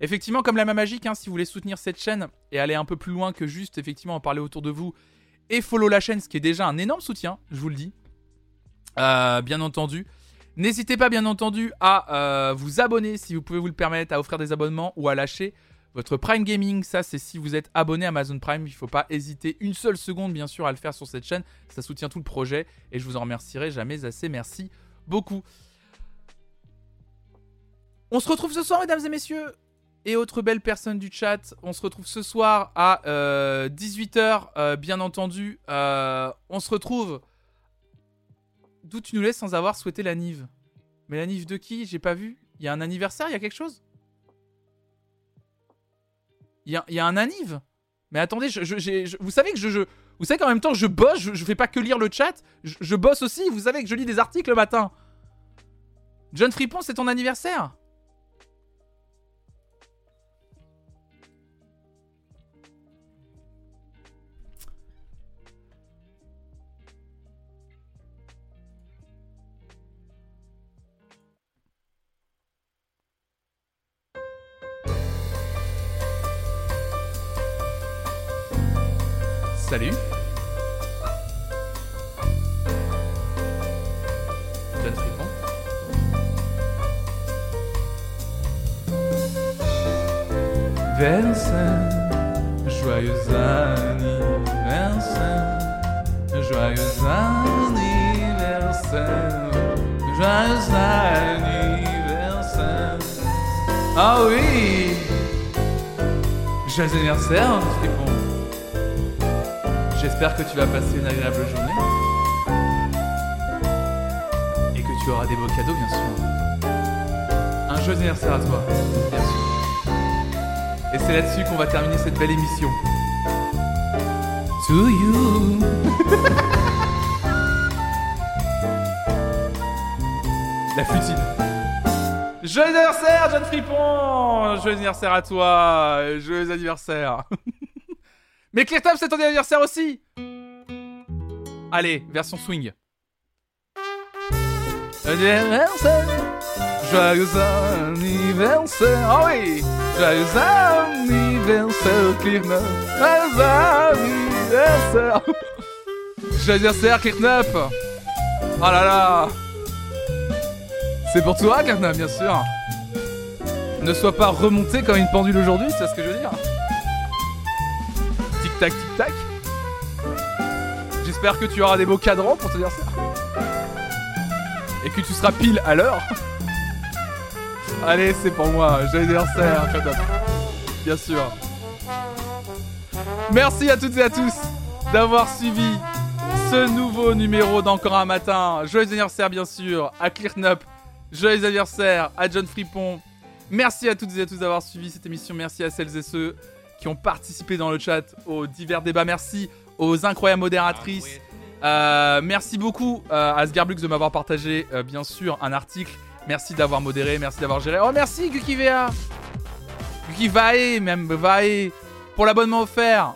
Effectivement, comme Lama Magique, hein, si vous voulez soutenir cette chaîne et aller un peu plus loin que juste effectivement en parler autour de vous et follow la chaîne, ce qui est déjà un énorme soutien, je vous le dis. bien entendu. N'hésitez pas, bien entendu, à vous abonner si vous pouvez vous le permettre, à offrir des abonnements ou à lâcher votre Prime Gaming, ça c'est si vous êtes abonné à Amazon Prime, il ne faut pas hésiter une seule seconde bien sûr à le faire sur cette chaîne, ça soutient tout le projet et je vous en remercierai jamais assez, merci beaucoup. On se retrouve ce soir mesdames et messieurs. Et autres belles personnes du chat, on se retrouve ce soir à 18h euh, euh, bien entendu, euh, on se retrouve... D'où tu nous laisses sans avoir souhaité la Nive. Mais la Nive de qui? J'ai pas vu. Il y a un anniversaire, il y a quelque chose? Il y a, un aniv. Mais attendez, vous savez que je, vous savez qu'en même temps je bosse, je, fais pas que lire le chat, je, bosse aussi. Vous savez que je lis des articles le matin. John Fripon, c'est ton anniversaire? Salut. John Fripon. Vincent, joyeux anniversaire, joyeux anniversaire, joyeux anniversaire. Ah oui, joyeux anniversaire, Fripon. J'espère que tu vas passer une agréable journée. tu auras des beaux cadeaux, bien sûr. Un joyeux anniversaire à toi, bien sûr. Et c'est là-dessus qu'on va terminer cette belle émission. To you. La futile. Joyeux anniversaire, John Fripon Joyeux anniversaire à toi Joyeux anniversaire Mais Clear c'est ton anniversaire aussi Allez, version swing. Anniversaire Joyeux anniversaire Ah oui Joyeux anniversaire, Clear Joyeux anniversaire Joyeux anniversaire, Clear Oh là là c'est pour toi, Karna, bien sûr. Ne sois pas remonté comme une pendule aujourd'hui, c'est ce que je veux dire. Tic-tac, tic-tac. J'espère que tu auras des beaux cadrans pour te dire ça. Et que tu seras pile à l'heure. Allez, c'est pour moi. J'ai anniversaire, Bien sûr. Merci à toutes et à tous d'avoir suivi ce nouveau numéro d'Encore un matin. Joyeux anniversaire, bien sûr, à Clearnup Joyeux anniversaire à John Fripon. Merci à toutes et à tous d'avoir suivi cette émission. Merci à celles et ceux qui ont participé dans le chat aux divers débats. Merci aux incroyables modératrices. Euh, merci beaucoup euh, à Sgarblux de m'avoir partagé, euh, bien sûr, un article. Merci d'avoir modéré, merci d'avoir géré. Oh, merci Gukivea Gukivae, même Vae, pour l'abonnement offert.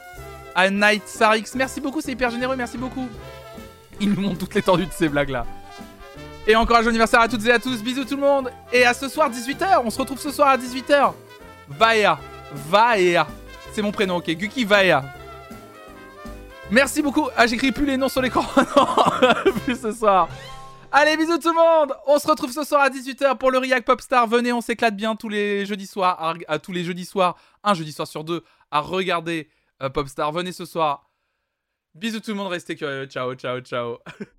À Night Sarix, merci beaucoup, c'est hyper généreux, merci beaucoup. Il nous montre toute l'étendue de ces blagues là. Et encore un joyeux anniversaire à toutes et à tous. Bisous tout le monde. Et à ce soir, 18h. On se retrouve ce soir à 18h. Vaea. Vaea. C'est mon prénom, ok. Guki Vaea. Merci beaucoup. Ah, j'écris plus les noms sur l'écran. non, plus ce soir. Allez, bisous tout le monde. On se retrouve ce soir à 18h pour le React Popstar. Venez, on s'éclate bien tous les jeudis soirs. À, tous les jeudis soirs, un jeudi soir sur deux, à regarder euh, Popstar. Venez ce soir. Bisous tout le monde, restez curieux. Ciao, ciao, ciao.